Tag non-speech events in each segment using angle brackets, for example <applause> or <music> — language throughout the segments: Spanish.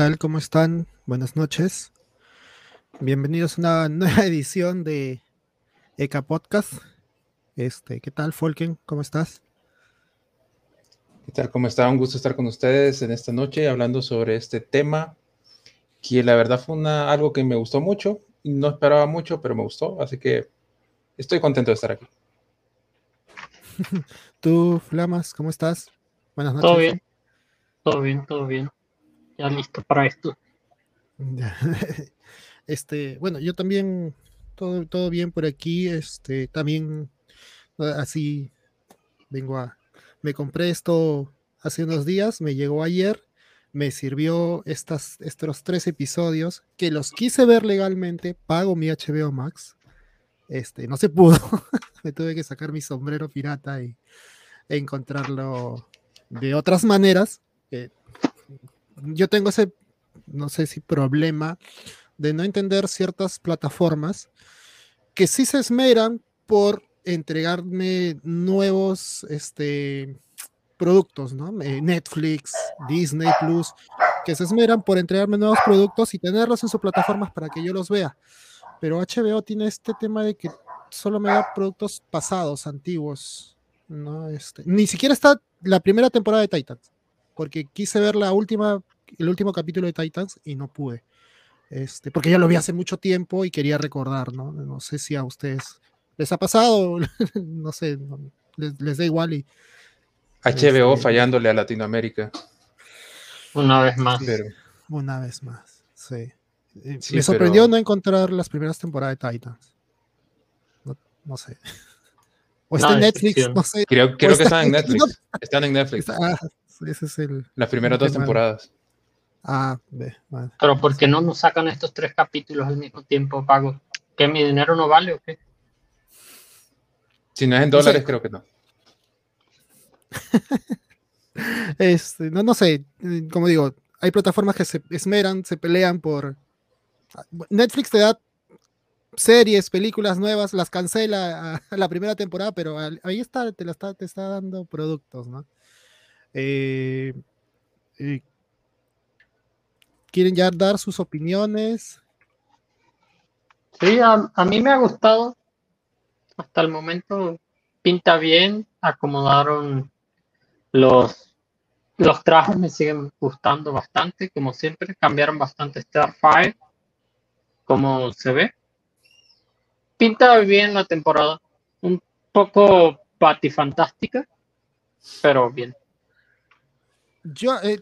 ¿Qué tal? ¿Cómo están? Buenas noches. Bienvenidos a una <laughs> nueva edición de ECA Podcast. Este, ¿qué tal, Folken? ¿Cómo estás? ¿Qué tal? ¿Cómo está? Un gusto estar con ustedes en esta noche hablando sobre este tema que la verdad fue una, algo que me gustó mucho. No esperaba mucho, pero me gustó, así que estoy contento de estar aquí. <laughs> Tú, Flamas, ¿cómo estás? Buenas noches. Todo bien, todo bien, todo bien. Ya listo para esto. <laughs> Este, bueno, yo también, todo, todo bien por aquí. Este, también así vengo a. Me compré esto hace unos días, me llegó ayer, me sirvió estas, estos tres episodios que los quise ver legalmente, pago mi HBO Max. Este, no se pudo, <laughs> me tuve que sacar mi sombrero pirata y encontrarlo de otras maneras. Yo tengo ese, no sé si problema de no entender ciertas plataformas que sí se esmeran por entregarme nuevos este, productos, ¿no? Eh, Netflix, Disney Plus, que se esmeran por entregarme nuevos productos y tenerlos en sus plataformas para que yo los vea. Pero HBO tiene este tema de que solo me da productos pasados, antiguos. ¿no? Este, ni siquiera está la primera temporada de Titans, porque quise ver la última, el último capítulo de Titans y no pude. Este, porque ya lo vi hace mucho tiempo y quería recordar, ¿no? No sé si a ustedes les ha pasado, <laughs> no sé, les, da igual y... HBO este, fallándole a Latinoamérica. Una vez más. Una vez más, sí. Eh, me sorprendió no encontrar las primeras temporadas de Titans. No, sé. <laughs> O está en Netflix, no sé. Creo, que están en Netflix. Están en Netflix. Ah, ese es el, Las primeras dos temporadas. Ah, ve, Pero ¿por qué no nos sacan estos tres capítulos al mismo tiempo, pago? ¿Que mi dinero no vale o qué? Si no es en dólares, creo que no. <laughs> este, no, no sé, como digo, hay plataformas que se esmeran, se pelean por... Netflix te da series, películas nuevas, las cancela a, la primera temporada, pero ahí está, te, la está, te está dando productos, ¿no? Eh, eh, ¿Quieren ya dar sus opiniones? Sí, a, mí me ha gustado. Hasta el momento pinta bien. Acomodaron los, los trajes, me siguen gustando bastante. Como siempre, cambiaron bastante Starfire. Como se ve. Pinta bien la temporada. Un poco patifantástica, pero bien. Yo, eh,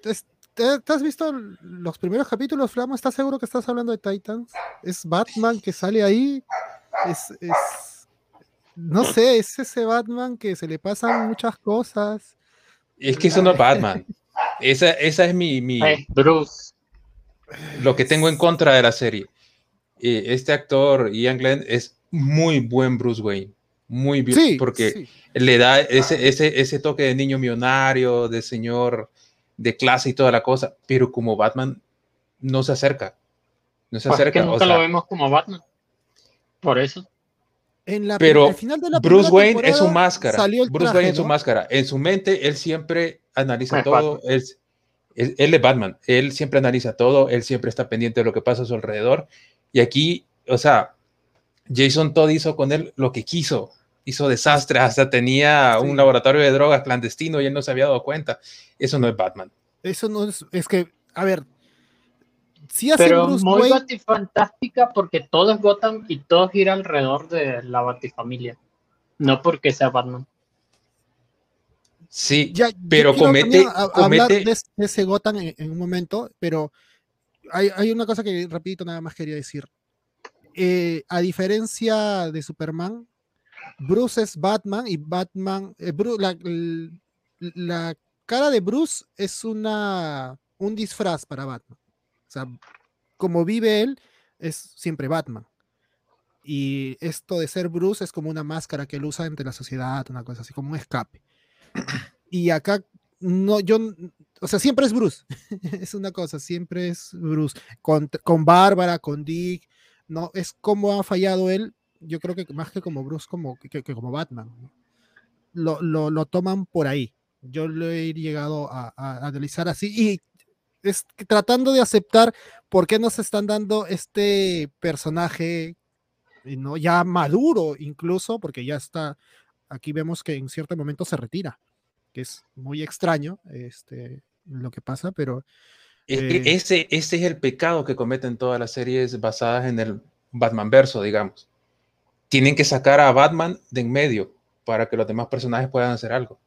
¿Te, has visto los primeros capítulos, Flama? ¿Estás seguro que estás hablando de Titans? ¿Es Batman que sale ahí? Es, no sé, es ese Batman que se le pasan muchas cosas. Es que eso no es Batman. Esa, esa es mi, mi Bruce. Lo que tengo en contra de la serie. Eh, este actor, Ian Glenn, es muy buen Bruce Wayne. Muy bien, porque le da ese, ese, ese toque de niño millonario, de señor de clase y toda la cosa, pero como Batman no se acerca. No se pues acerca. nunca lo vemos como Batman. Por eso. En la, pero final de la Bruce Wayne es su máscara. Bruce Wayne es su máscara. En su mente, él siempre analiza todo. Él, él, es Batman. Él siempre analiza todo. Él siempre está pendiente de lo que pasa a su alrededor. Y aquí, o sea, Jason Todd hizo con él lo que quiso hizo desastres, hasta tenía un laboratorio de drogas clandestino y él no se había dado cuenta. Eso no es Batman. Eso no es, es que, a ver, sí hace Pero Bruce muy batifantástica porque todo es Gotham y todo gira alrededor de la batifamilia, no porque sea Batman. Sí, pero comete, hablar de ese Gotham en, un momento, pero hay, hay, una cosa que rapidito nada más quería decir. Eh, a diferencia de Superman, Bruce es Batman y Batman, eh, la, cara de Bruce es una, un disfraz para Batman. O sea, como vive él, es siempre Batman. Y esto de ser Bruce es como una máscara que él usa entre la sociedad, una cosa así, como un escape. <coughs> Y acá, no, yo, o sea, siempre es Bruce. <laughs> es una cosa, siempre es Bruce. Con, con Bárbara, con Dick, no, es como ha fallado él yo creo que más que como Bruce, como, que, como Batman. Lo, lo, lo, toman por ahí. Yo lo he llegado a, a, analizar así. Y es tratando de aceptar por qué nos están dando este personaje ¿no? ya maduro incluso, porque ya está, aquí vemos que en cierto momento se retira, que es muy extraño este, lo que pasa, pero... Eh, ese, ese es el pecado que cometen todas las series basadas en el Batman verso, digamos. Tienen que sacar a Batman de en medio para que los demás personajes puedan hacer algo.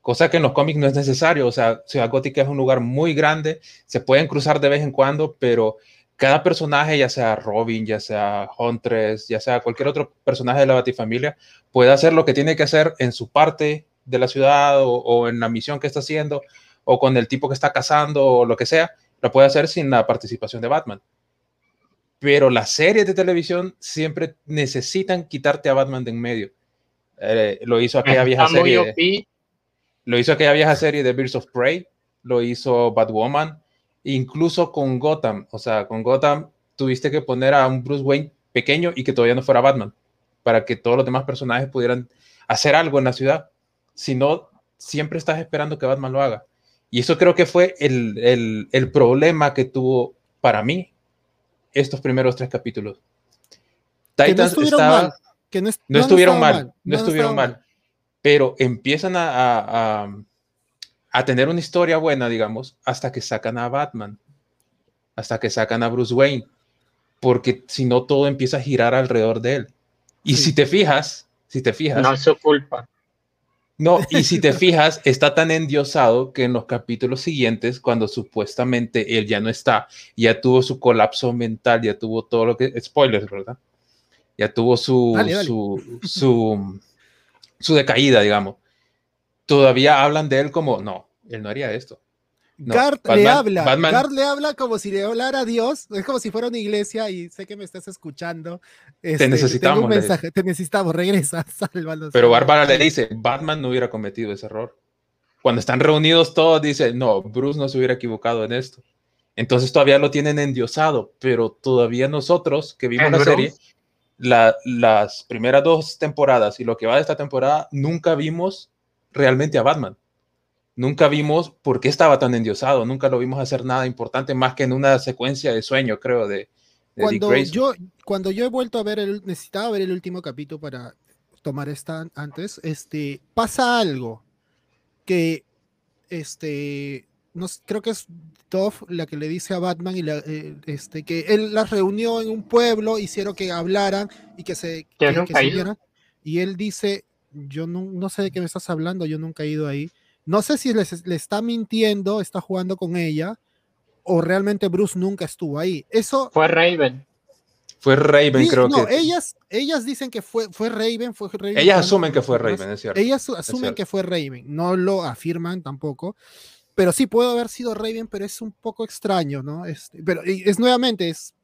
Cosa que en los cómics no es necesario. O sea, Ciudad Gótica es un lugar muy grande, se pueden cruzar de vez en cuando, pero cada personaje, ya sea Robin, ya sea Huntress, ya sea cualquier otro personaje de la Batifamilia, puede hacer lo que tiene que hacer en su parte de la ciudad o, en la misión que está haciendo o con el tipo que está cazando o lo que sea, lo puede hacer sin la participación de Batman. Pero las series de televisión siempre necesitan quitarte a Batman de en medio. Eh, lo hizo aquella vieja serie. Lo hizo aquella vieja serie de Birds of Prey, lo hizo Batwoman, incluso con Gotham, o sea, con Gotham tuviste que poner a un Bruce Wayne pequeño y que todavía no fuera Batman, para que todos los demás personajes pudieran hacer algo en la ciudad. Si no, siempre estás esperando que Batman lo haga. Y eso creo que fue el, el, problema que tuvo para mí estos primeros tres capítulos. Titans no estaba, que no, estuvieron mal, no, estuvieron mal, pero empiezan a, a tener una historia buena, digamos, hasta que sacan a Batman, hasta que sacan a Bruce Wayne, porque si no todo empieza a girar alrededor de él. Y si te fijas, si te fijas... No es su culpa. No, y si te fijas, está tan endiosado que en los capítulos siguientes, cuando supuestamente él ya no está, ya tuvo su colapso mental, ya tuvo todo lo que... Spoilers, ¿verdad? Ya tuvo su, su, su, su decaída, digamos todavía hablan de él como, no, él no haría esto. No, le habla, le habla como si le hablara a Dios, es como si fuera una iglesia y sé que me estás escuchando. te este, necesitamos. un mensaje, te necesitamos, regresa, <laughs> sálvanos. Pero Bárbara le dice, Batman no hubiera cometido ese error. Cuando están reunidos todos, dice, no, Bruce no se hubiera equivocado en esto. Entonces todavía lo tienen endiosado, pero todavía nosotros que vimos la serie, las primeras dos temporadas y lo que va de esta temporada, nunca vimos realmente a Batman. Nunca vimos por qué estaba tan endiosado, nunca lo vimos hacer nada importante más que en una secuencia de sueño, creo, de, cuando yo Cuando yo he vuelto a ver, el, necesitaba ver el último capítulo para tomar esta antes, este, pasa algo que, este, no, creo que es Toff la que le dice a Batman y eh, este, que él las reunió en un pueblo, hicieron que hablaran y que se, que, y él dice, yo no, sé de qué me estás hablando, yo nunca he ido ahí. No sé si le está mintiendo, está jugando con ella, o realmente Bruce nunca estuvo ahí. Eso fue Raven. Fue Raven, creo no, Ellas, ellas dicen que fue, fue Raven, fue Raven. Ellas asumen que fue Raven, es cierto. Ellas asumen que fue Raven, no lo afirman tampoco. Pero sí puede haber sido Raven, pero es un poco extraño, ¿no? Este, pero es nuevamente, es,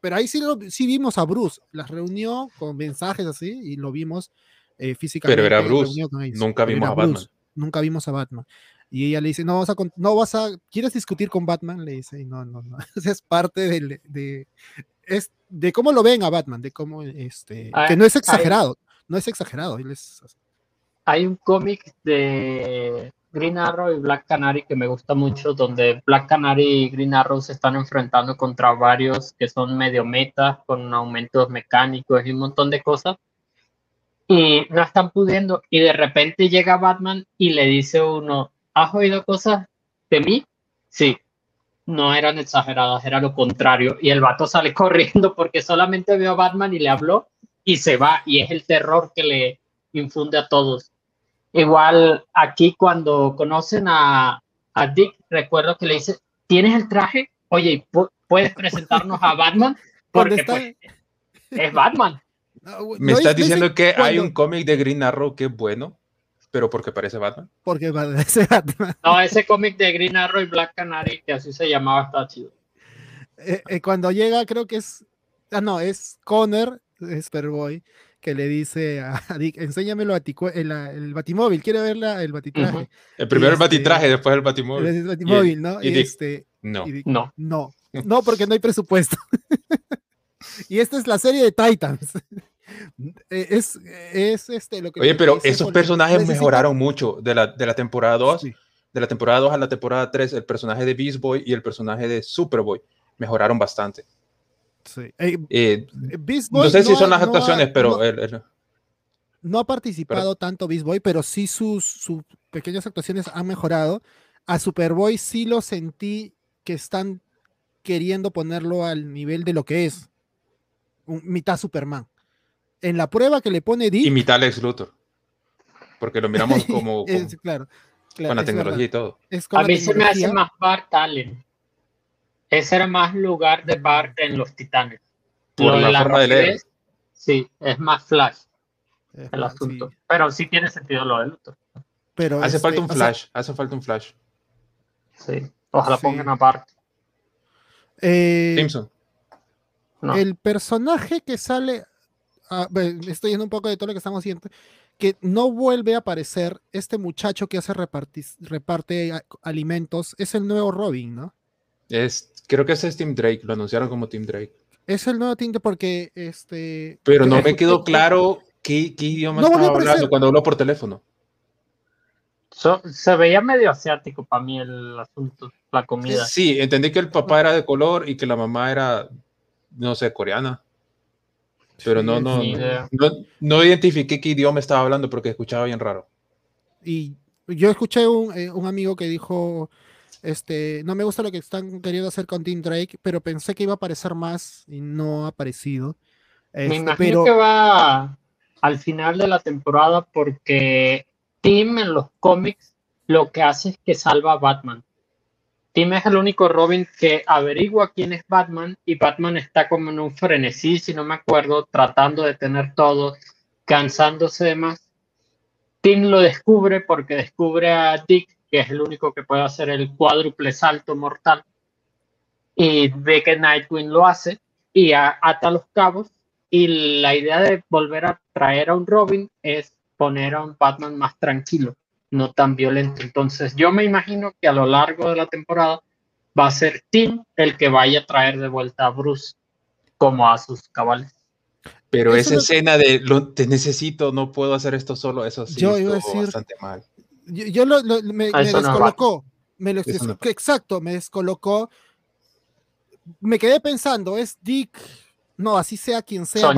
pero ahí sí, lo, sí vimos a Bruce, las reunió con mensajes así y lo vimos eh, físicamente. Pero era Bruce. Nunca vimos a Batman. Nunca vimos a Batman. Y ella le dice, no vas a, no vas a, ¿quieres discutir con Batman? Le dice, no, no, no. <laughs> es parte de, de, es de cómo lo ven a Batman, de cómo, este, ah, que no es exagerado, no es exagerado. Hay un cómic de Green Arrow y Black Canary que me gusta mucho, donde Black Canary y Green Arrow se están enfrentando contra varios que son medio metas, con aumentos mecánicos y un montón de cosas y no están pudiendo y de repente llega Batman y le dice uno, ¿has oído cosas de mí? Sí, no eran exageradas, era lo contrario. Y el vato sale <laughs> corriendo porque solamente vio a Batman y le habló y se va y es el terror que le infunde a todos. Igual aquí cuando conocen a, a Dick, recuerdo que le dice, ¿tienes el traje? Oye, ¿puedes presentarnos a Batman? Porque pues, es Batman. ¿Me estás diciendo que hay un cómic de Green Arrow que es bueno, pero porque parece Batman? Porque parece <laughs> Batman. No, ese cómic de Green Arrow y Black Canary, que así se llamaba, está chido. Eh, eh, cuando llega, creo que es. Ah, no, es Connor, Superboy, que le dice a Dick: enséñamelo a el, el batimóvil, quiere ver el batitraje. El primero el este, batitraje, después el batimóvil. El batimóvil, ¿no? Y, este, no. no. No. No, porque no hay presupuesto. <laughs> y esta es la serie de Titans. Eh, es, es este, lo que... Oye, pero esos personajes mejoraron mucho de la, de la temporada 2 de la temporada 2 a la temporada 3, el personaje de Beast Boy y el personaje de Superboy mejoraron bastante. Sí. Eh, no sé si son las actuaciones, pero... no ha participado tanto Beast Boy, pero sí sus, sus pequeñas actuaciones han mejorado. A Superboy sí lo sentí que están queriendo ponerlo al nivel de lo que es. Un, mitad Superman. En la prueba que le pone Dick. Y mitad Lex Luthor. Porque lo miramos <laughs> como. claro, con la tecnología y todo. a mí se me hace más Bart Allen. Ese era más lugar de Bart en los Titanes. Por la, forma de leer. sí, es más Flash el asunto. Pero sí tiene sentido lo de Luthor. Pero hace falta este, un Flash. hace falta un Flash. Sí. Ojalá pongan aparte. Eh, Simpson. El personaje que sale, ah, estoy yendo un poco de todo lo que estamos haciendo, que no vuelve a aparecer este muchacho que hace reparte alimentos, es el nuevo Robin, ¿no? Es, creo que ese es Tim Drake, lo anunciaron como Tim Drake. Es el nuevo Tim Drake porque este. Pero no me quedó claro qué, idioma estaba hablando cuando habló por teléfono se veía medio asiático para mí el asunto, la comida. Sí, entendí que el papá era de color y que la mamá era, no sé, coreana. Pero no, no, no, no, identifiqué qué idioma estaba hablando porque escuchaba bien raro. Y yo escuché un, eh, un amigo que dijo, este, no me gusta lo que están queriendo hacer con Tim Drake, pero pensé que iba a aparecer más y no ha aparecido. me este, imagino que va al final de la temporada porque Tim en los cómics lo que hace es que salva a Batman. Tim es el único Robin que averigua quién es Batman y Batman está como en un frenesí, si no me acuerdo, tratando de tener todo, cansándose de más. Tim lo descubre porque descubre a Dick, que es el único que puede hacer el cuádruple salto mortal, y ve que Nightwing lo hace y ata los cabos. Y la idea de volver a traer a un Robin es poner a un Batman más tranquilo, no tan violento. Entonces yo me imagino que a lo largo de la temporada va a ser Tim el que vaya a traer de vuelta a Bruce como a sus cabales. Pero esa escena de lo, te necesito, no puedo hacer esto solo, eso sí yo iba a decir, bastante mal. Yo, lo, me, me descolocó, me lo, exacto, me descolocó. Me quedé pensando, es Dick no, así sea quien sea,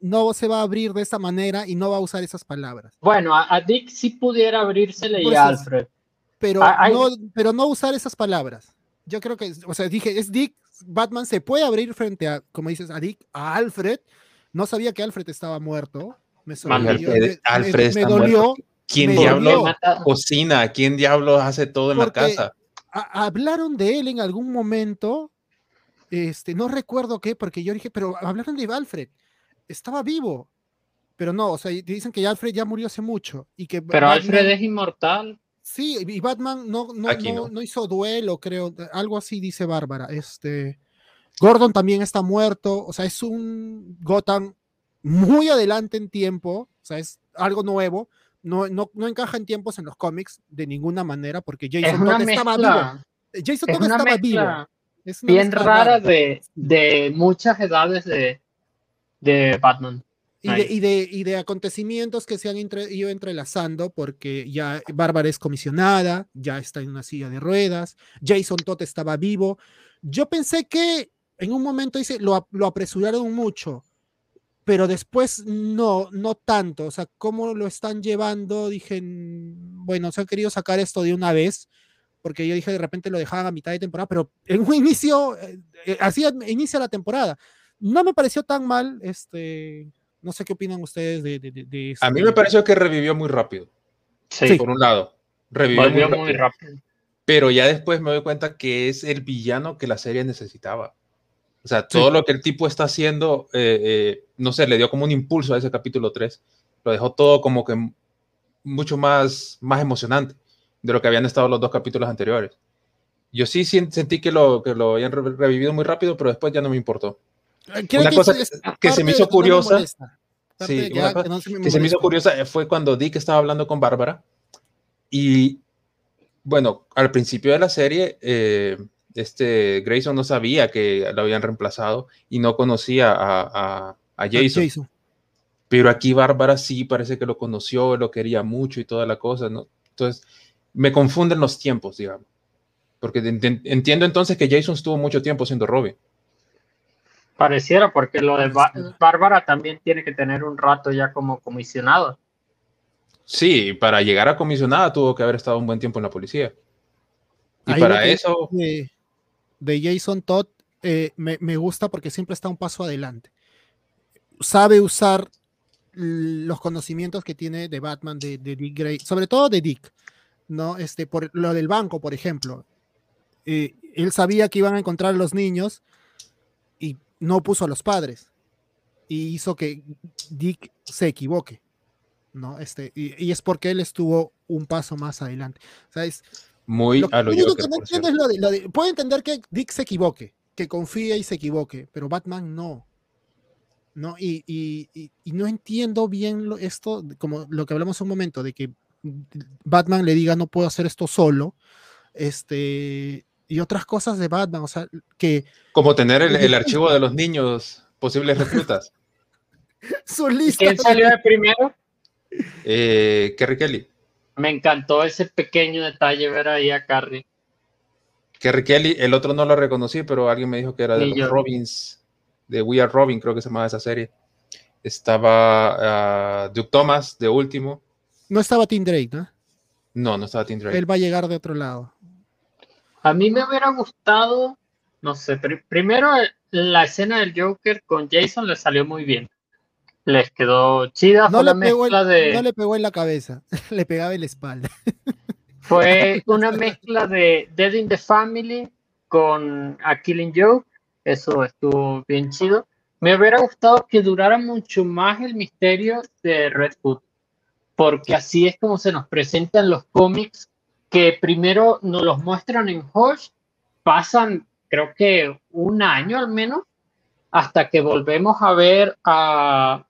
no, se va a abrir de esa manera y no va a usar esas palabras. Bueno, a, Dick sí pudiera abrírsele y a Alfred. Pero, no, pero no usar esas palabras. Yo creo que, o sea, dije, es Dick, Batman se puede abrir frente a, como dices, a Dick, a Alfred. No sabía que Alfred estaba muerto. Me Alfred, me, dolió. ¿Quién diablo cocina? ¿Quién diablo hace todo en la casa? hablaron de él en algún momento este, no recuerdo qué, porque yo dije, pero hablaron de Alfred, estaba vivo, pero no, o sea, dicen que Alfred ya murió hace mucho. Y que pero Alfred es inmortal. Sí, y Batman no, no, no, no, hizo duelo, creo, algo así dice Bárbara. Este, Gordon también está muerto, o sea, es un Gotham muy adelante en tiempo, o sea, es algo nuevo, no, no, no encaja en tiempos en los cómics de ninguna manera, porque Jason Todd estaba vivo. Jason Todd estaba vivo bien rara de, de, muchas edades de, de Batman. Y de, y, de, y de, acontecimientos que se han ido entrelazando porque ya Bárbara es comisionada, ya está en una silla de ruedas, Jason Todd estaba vivo. Yo pensé que en un momento dice, lo, lo apresuraron mucho, pero después no, no tanto. O sea, cómo lo están llevando, dije, bueno, se han querido sacar esto de una vez porque yo dije de repente lo dejaban a mitad de temporada, pero en un inicio, eh, eh, así inicia la temporada. No me pareció tan mal, este, no sé qué opinan ustedes de, de, A mí me pareció que revivió muy rápido. Sí. Por un lado, revivió muy rápido. Pero ya después me doy cuenta que es el villano que la serie necesitaba. O sea, todo lo que el tipo está haciendo, eh, no sé, le dio como un impulso a ese capítulo 3. Lo dejó todo como que mucho más, más emocionante de lo que habían estado los dos capítulos anteriores. Yo sí sentí que lo, que lo habían revivido muy rápido, pero después ya no me importó. una cosa que, se me hizo curiosa, sí, que se me hizo curiosa fue cuando Dick estaba hablando con Bárbara y bueno, al principio de la serie, eh, este Grayson no sabía que lo habían reemplazado y no conocía a, a, Jason. Pero aquí Bárbara sí parece que lo conoció, lo quería mucho y toda la cosa, ¿no? Entonces, me confunden los tiempos, digamos. Porque entiendo entonces que Jason estuvo mucho tiempo siendo Robin. Pareciera, porque lo de Bárbara también tiene que tener un rato ya como comisionado. Sí, para llegar a comisionada tuvo que haber estado un buen tiempo en la policía. Y para eso... De, Jason Todd eh, me, gusta porque siempre está un paso adelante. Sabe usar los conocimientos que tiene de Batman, de, Dick Gray, sobre todo de Dick, ¿no? Este, por lo del banco, por ejemplo. Eh, él sabía que iban a encontrar a los niños y no puso a los padres. Y hizo que Dick se equivoque. ¿no? Este, y, es porque él estuvo un paso más adelante. Muy a lo, yo Puedo entender que Dick se equivoque, que confíe y se equivoque, pero Batman no. ¿no? Y, y, y no entiendo bien esto, como lo que hablamos un momento, de que Batman le diga no puedo hacer esto solo, este, y otras cosas de Batman, o sea, que... Como tener el, el archivo de los niños, posibles reclutas. <laughs> Su lista. ¿Quién salió de primero? Eh, Kerry Kelly. Me encantó ese pequeño detalle ver ahí a Carrie. Kerry Kelly, el otro no lo reconocí, pero alguien me dijo que era de los Robins, de We Are Robin, creo que se llamaba esa serie. Estaba uh, Duke Thomas, de último. No estaba Tim Drake, ¿no? No, no estaba Tim Drake. Él va a llegar de otro lado. A mí me hubiera gustado, no sé, primero la escena del Joker con Jason le salió muy bien les quedó chida. No, le, pegó de... no le pegó en la cabeza, <laughs> le pegaba en la espalda. <laughs> Fue una mezcla de Dead in the Family con A Killing Joke. Eso estuvo bien chido. Me hubiera gustado que durara mucho más el misterio de Red Hood, porque así es como se nos presentan los cómics que primero nos los muestran en Hush, pasan creo que un año al menos, hasta que volvemos a ver a,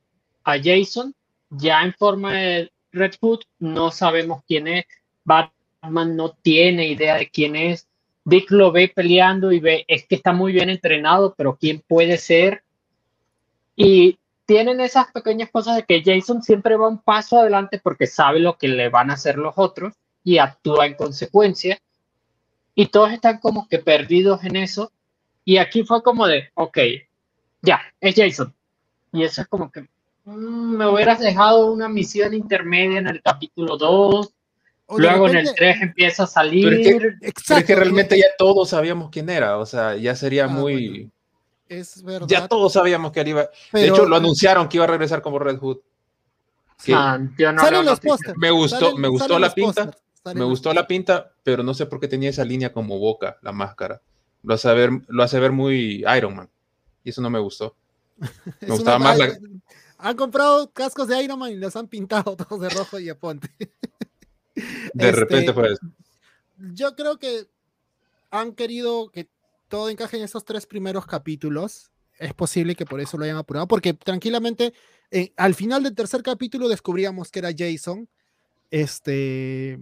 a Jason ya en forma de Red Hood, no sabemos quién es, Batman no tiene idea de quién es, Dick lo ve peleando y ve, es que está muy bien entrenado, pero quién puede ser. Y tienen esas pequeñas cosas de que Jason siempre va un paso adelante porque sabe lo que le van a hacer los otros y actúa en consecuencia. Y todos están como que perdidos en eso. Y aquí fue como de, ok, ya, es Jason. Y eso es como que, Mm, me hubieras dejado una misión intermedia en el capítulo 2. Luego en el 3 empieza a salir. Pero es, que, realmente ya todos sabíamos quién era, o sea, ya sería ah, muy... Es verdad. Ya todos sabíamos que él iba... de hecho, lo anunciaron que iba a regresar como Red Hood. Ah, los Me gustó, me gustó la pinta. Me gustó la pinta, pero no sé por qué tenía esa línea como boca, la máscara. Lo hace ver, lo hace ver muy Iron Man. Y eso no me gustó. <laughs> Me gustaba más la, han comprado cascos de Iron Man y los han pintado <laughs> todos de rojo y aponte. De repente pues. Yo creo que han querido que todo encaje en esos tres primeros capítulos. Es posible que por eso lo hayan apurado, porque tranquilamente eh, al final del tercer capítulo descubríamos que era Jason. Este,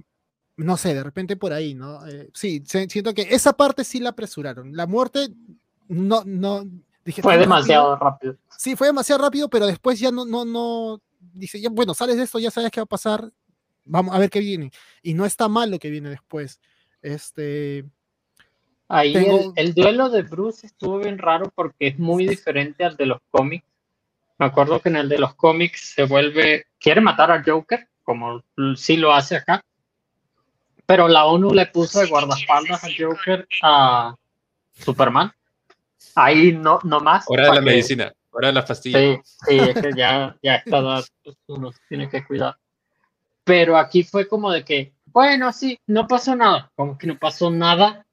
no sé, de repente por ahí, ¿no? Eh, sí, siento que esa parte sí la apresuraron. La muerte no, no, fue demasiado rápido. Sí, fue demasiado rápido, pero después ya no, no, no, dice, ya, bueno, sales de esto, ya sabes qué va a pasar, vamos a ver qué viene. Y no está mal lo que viene después. Este... Ahí el, duelo de Bruce estuvo bien raro porque es muy diferente al de los cómics. Me acuerdo que en el de los cómics se vuelve, quiere matar al Joker, como sí lo hace acá, pero la ONU le puso de guardaespaldas al Joker a Superman ahí no, no más. Hora de la medicina, hora de la pastilla. Sí, sí, es que ya, ya está, pues, uno tiene que cuidar. Pero aquí fue como de que, bueno, sí, no pasó nada. Como que no pasó nada.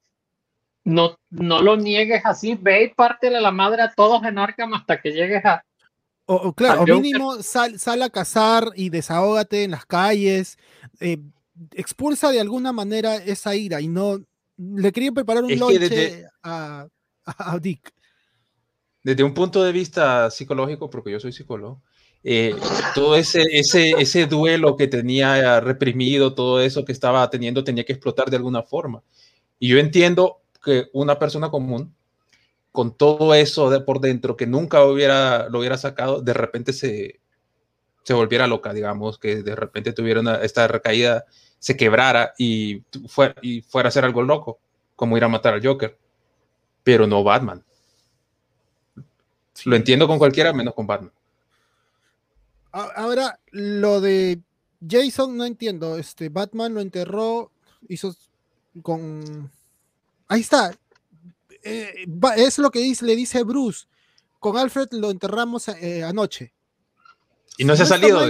No, no lo niegues así, ve y pártele la madre a todos en Arkham hasta que llegues a. O, claro, o mínimo sal, sal, a cazar y desahógate en las calles. Eh, expulsa de alguna manera esa ira y no. Le quería preparar un lonche a Dick. Desde un punto de vista psicológico, porque yo soy psicólogo, eh, todo ese, ese, ese duelo que tenía reprimido, todo eso que estaba teniendo, tenía que explotar de alguna forma. Y yo entiendo que una persona común, con todo eso de por dentro, que nunca hubiera, lo hubiera sacado, de repente se, se volviera loca, digamos, que de repente tuviera esta recaída se quebrara y, fuera, y fuera a hacer algo loco, como ir a matar al Joker, pero no Batman. Lo entiendo con cualquiera menos con Batman. Ahora, lo de Jason no entiendo. Este Batman lo enterró, hizo con. Ahí está. Eh, es lo que dice, le dice Bruce. Con Alfred lo enterramos eh, anoche. Y no, se ha salido.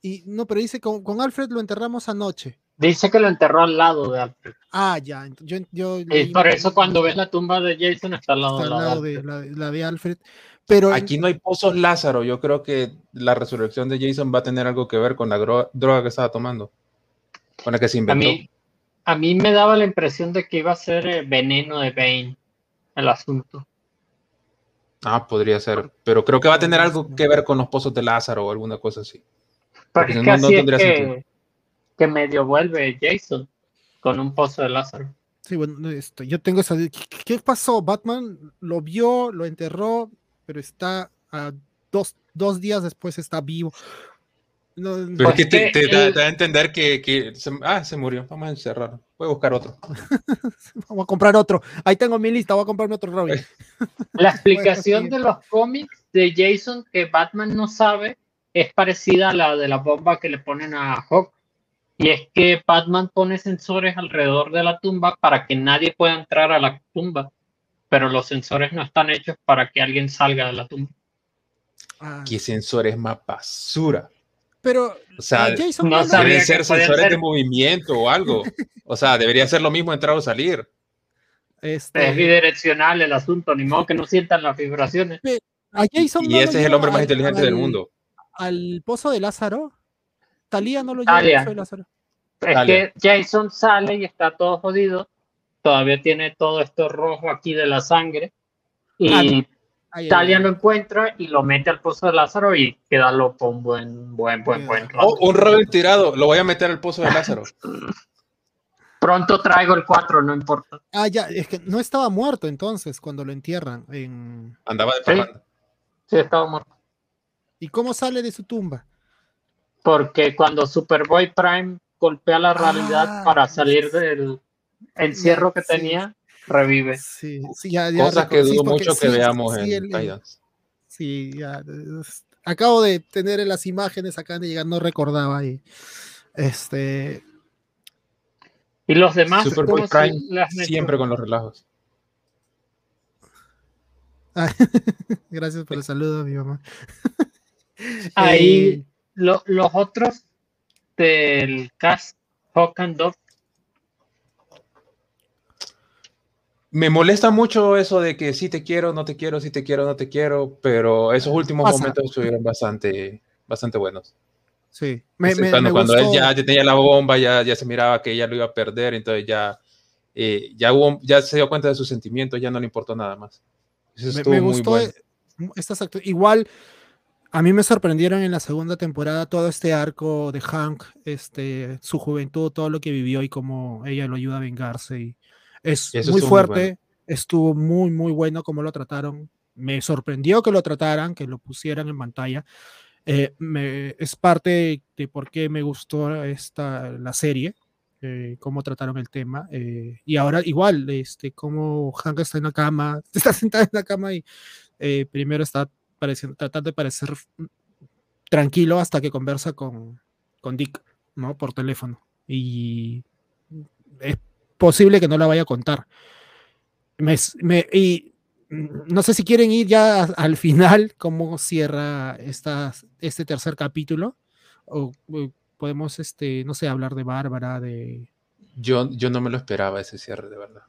y no, pero dice con, con, Alfred lo enterramos anoche. Dice que lo enterró al lado de Alfred. Ah, ya. Yo, yo, y por eso cuando ves la tumba de Jason está al lado, de, la, de Alfred. Pero aquí no hay pozos Lázaro. Yo creo que la resurrección de Jason va a tener algo que ver con la droga que estaba tomando, con la que se inventó. A mí, a mí me daba la impresión de que iba a ser eh, veneno de Bane el asunto. Ah, podría ser. Pero creo que va a tener algo que ver con los pozos de Lázaro o alguna cosa así. Porque no, tendría que, que medio vuelve Jason con un pozo de Lázaro. Sí, bueno, esto, yo tengo esa. ¿Qué pasó? Batman lo vio, lo enterró, pero está a dos, dos días después está vivo. Pero que te, da, a entender que, se, ah, se murió, vamos a encerrar, voy a buscar otro. <laughs> vamos a comprar otro. Ahí tengo mi lista, voy a comprarme otro Robin. <laughs> La explicación de los cómics de Jason que Batman no sabe es parecida a la de la bomba que le ponen a Hawk. Y es que Batman pone sensores alrededor de la tumba para que nadie pueda entrar a la tumba pero los sensores no están hechos para que alguien salga de la tumba. Ah. ¿Qué sensores más basura? Pero o sea, no deben ser sensores de movimiento o algo. O sea, debería ser lo mismo entrar o salir. Este... Es bidireccional el asunto, ni modo que no sientan las vibraciones. y ese es el hombre más inteligente del mundo. Al pozo de Lázaro, Talía no lo lleva al pozo de Lázaro. Es que Jason sale y está todo jodido todavía tiene todo esto rojo aquí de la sangre. Y ah, Talia lo encuentra y lo mete al pozo de Lázaro y queda loco un buen, buen, buen, buen oh, un Robin tirado, lo voy a meter al pozo de Lázaro. Pronto traigo el 4, no importa. Ah, ya, es que no estaba muerto entonces cuando lo entierran. En... Andaba de ¿Sí? sí, estaba muerto. ¿Y cómo sale de su tumba? Porque cuando Superboy Prime golpea la realidad ah, para salir del, encierro que tenía, revive. Sí, sí, ya, Cosa que dudo mucho que veamos en Titans. Sí, ya. Acabo de tener las imágenes acá de llegar, no recordaba ahí. Este. Y los demás. siempre con los relajos. <laughs> gracias por el saludo, mi mamá. Ahí, eh, los otros del cast Hawk and Dove me molesta mucho eso de que sí te quiero, no te quiero, sí te quiero, no te quiero, pero esos últimos momentos estuvieron bastante, bastante buenos. Sí, me, cuando, él ya, tenía la bomba, ya, ya se miraba que ella lo iba a perder, entonces ya, eh, ya, hubo, ya se dio cuenta de sus sentimientos, ya no le importó nada más. Eso me, gustó muy bueno. estas Igual, a mí me sorprendieron en la segunda temporada todo este arco de Hank, este, su juventud, todo lo que vivió y cómo ella lo ayuda a vengarse y es muy fuerte, estuvo muy, muy bueno como lo trataron. Me sorprendió que lo trataran, que lo pusieran en pantalla. Eh, es parte de por qué me gustó esta, la serie, eh, cómo trataron el tema. Eh, y ahora igual, este, como Hank está en la cama, <laughs> está sentado en la cama y primero está pareciendo, tratando de parecer tranquilo hasta que conversa con, con Dick, ¿no? Por teléfono. Y es posible que no la vaya a contar. y no sé si quieren ir ya al final, cómo cierra esta, este tercer capítulo, o, podemos, este, no sé, hablar de Bárbara, de... Yo, yo no me lo esperaba ese cierre, de verdad.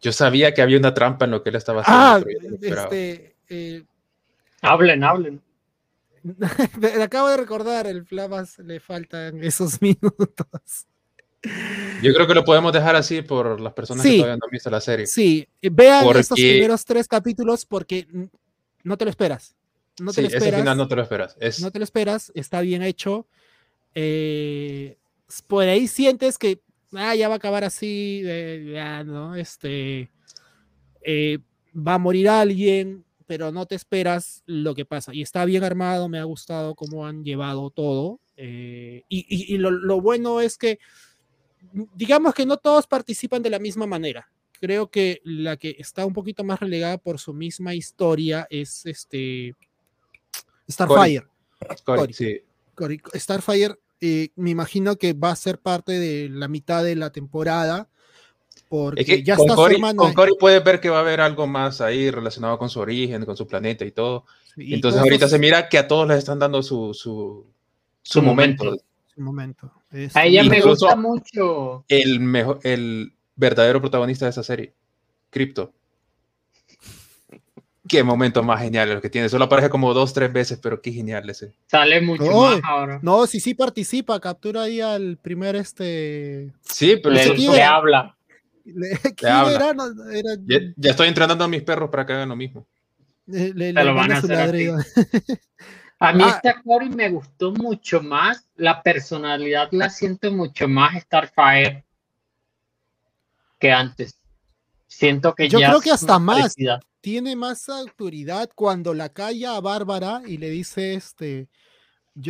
Yo sabía que había una trampa en lo que él estaba haciendo. Ah, este, eh, hablen, hablen. <laughs> acabo de recordar, el Flavas le faltan esos <laughs> minutos. Yo creo que lo podemos dejar así por las personas que todavía no han visto la serie. Sí, vean estos primeros tres capítulos porque no te lo esperas. No te lo esperas. final no te lo esperas. No te lo esperas, está bien hecho. Eh, por ahí sientes que ah, ya va a acabar así, ya, ¿no? Este, eh, va a morir alguien, pero no te esperas lo que pasa. Y está bien armado, me ha gustado cómo han llevado todo. Eh, y, lo, bueno es que, digamos que no todos participan de la misma manera. Creo que la que está un poquito más relegada por su misma historia es este Starfire. Starfire, eh, me imagino que va a ser parte de la mitad de la temporada porque ya está Cory, Con Cory puede ver que va a haber algo más ahí relacionado con su origen, con su planeta y todo. Entonces ahorita se mira que a todos les están dando su, su, su, momento. Su momento. a ella me gusta mucho. El, mejor, el verdadero protagonista de esa serie, Crypto. Qué momento más genial el que tiene. Solo aparece como dos, tres veces, pero qué genial ese. Sale mucho más ahora. No, si sí participa, captura ahí al primer este. Sí, pero le habla. ya, estoy entrenando a mis perros para que hagan lo mismo. a <laughs> mí este Cory me gustó mucho más. La personalidad la siento mucho más Starfire que antes. Siento que Yo creo que hasta más. Tiene más autoridad cuando la calla a Bárbara y le dice este.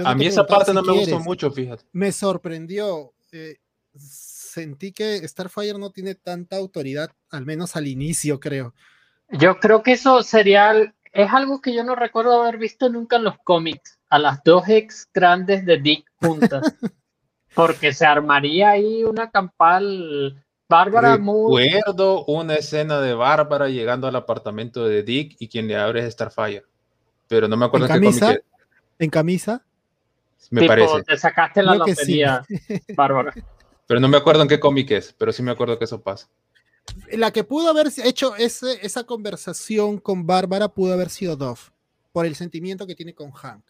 a mí esa parte no me gustó mucho, fíjate. Me sorprendió. Eh, sentí que Starfire no tiene tanta autoridad, al menos al inicio, creo. Yo creo que eso sería, es algo que yo no recuerdo haber visto nunca en los cómics, a las dos ex grandes de Dick juntas, <laughs> porque se armaría ahí una campal. Bárbara Recuerdo una escena de Bárbara llegando al apartamento de Dick y quien le abre es Starfire, pero no me acuerdo ¿En camisa? ¿En camisa? Me parece. Te sacaste la lotería, Bárbara. <laughs> Pero no me acuerdo en qué cómic es, pero sí me acuerdo que eso pasa. La que pudo haber hecho ese, esa conversación con Bárbara pudo haber sido Dove, por el sentimiento que tiene con Hank.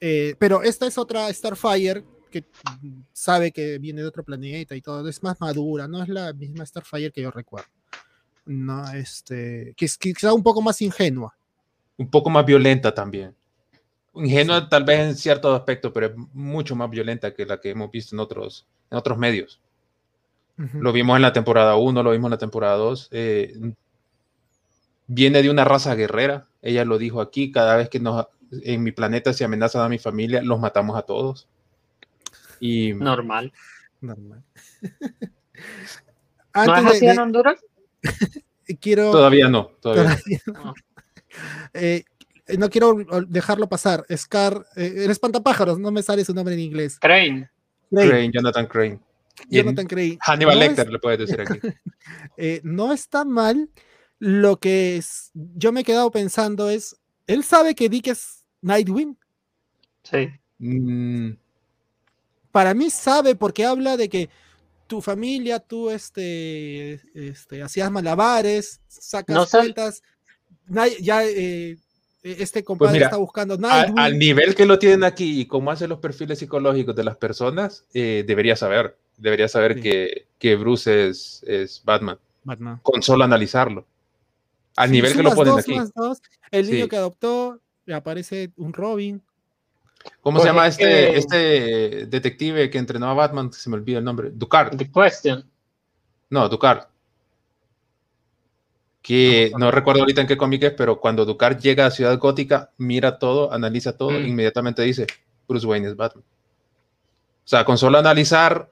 Eh, pero esta es otra Starfire que sabe que viene de otro planeta y todo, es más madura, no es la misma Starfire que yo recuerdo. No, este, que es quizá un poco más ingenua. Un poco más violenta también. Ingenua tal vez en ciertos aspectos, pero es mucho más violenta que la que hemos visto en otros, en otros medios. Lo vimos en la temporada 1, lo vimos en la temporada 2. Eh, viene de una raza guerrera. Ella lo dijo aquí, cada vez que nos, en mi planeta se amenazan a mi familia, los matamos a todos. Y, Normal. Normal. <laughs> ¿No es así en Honduras? <laughs> quiero... Todavía no. Todavía, no. <laughs> Eh, no quiero dejarlo pasar. Scar, eh, el espantapájaros, no me sale su nombre en inglés. Crane. Crane, Jonathan Crane. Jonathan Crane. Hannibal Lecter, le puedes decir aquí. <laughs> Eh, no está mal. Lo que es, yo me he quedado pensando es, ¿él sabe que Dick es Nightwing? Sí. Mm. Para mí sabe porque habla de que tu familia, tú este, este, hacías malabares, sacas no cuentas, ya eh, este pues compadre está buscando nada. Al, nivel que lo tienen aquí y cómo hacen los perfiles psicológicos de las personas, eh, debería saber. Debería saber que, que, Bruce es, es Batman. Batman. Con solo analizarlo. Al nivel que lo ponen aquí. El niño que adoptó, le aparece un Robin. ¿Cómo se llama este, este detective que entrenó a Batman? Se me olvida el nombre. Ducard. The Question. No, Ducard que no, recuerdo ahorita en qué cómic es, pero cuando Ducard llega a Ciudad Gótica, mira todo, analiza todo, mm. inmediatamente dice, Bruce Wayne es Batman. O sea, con solo analizar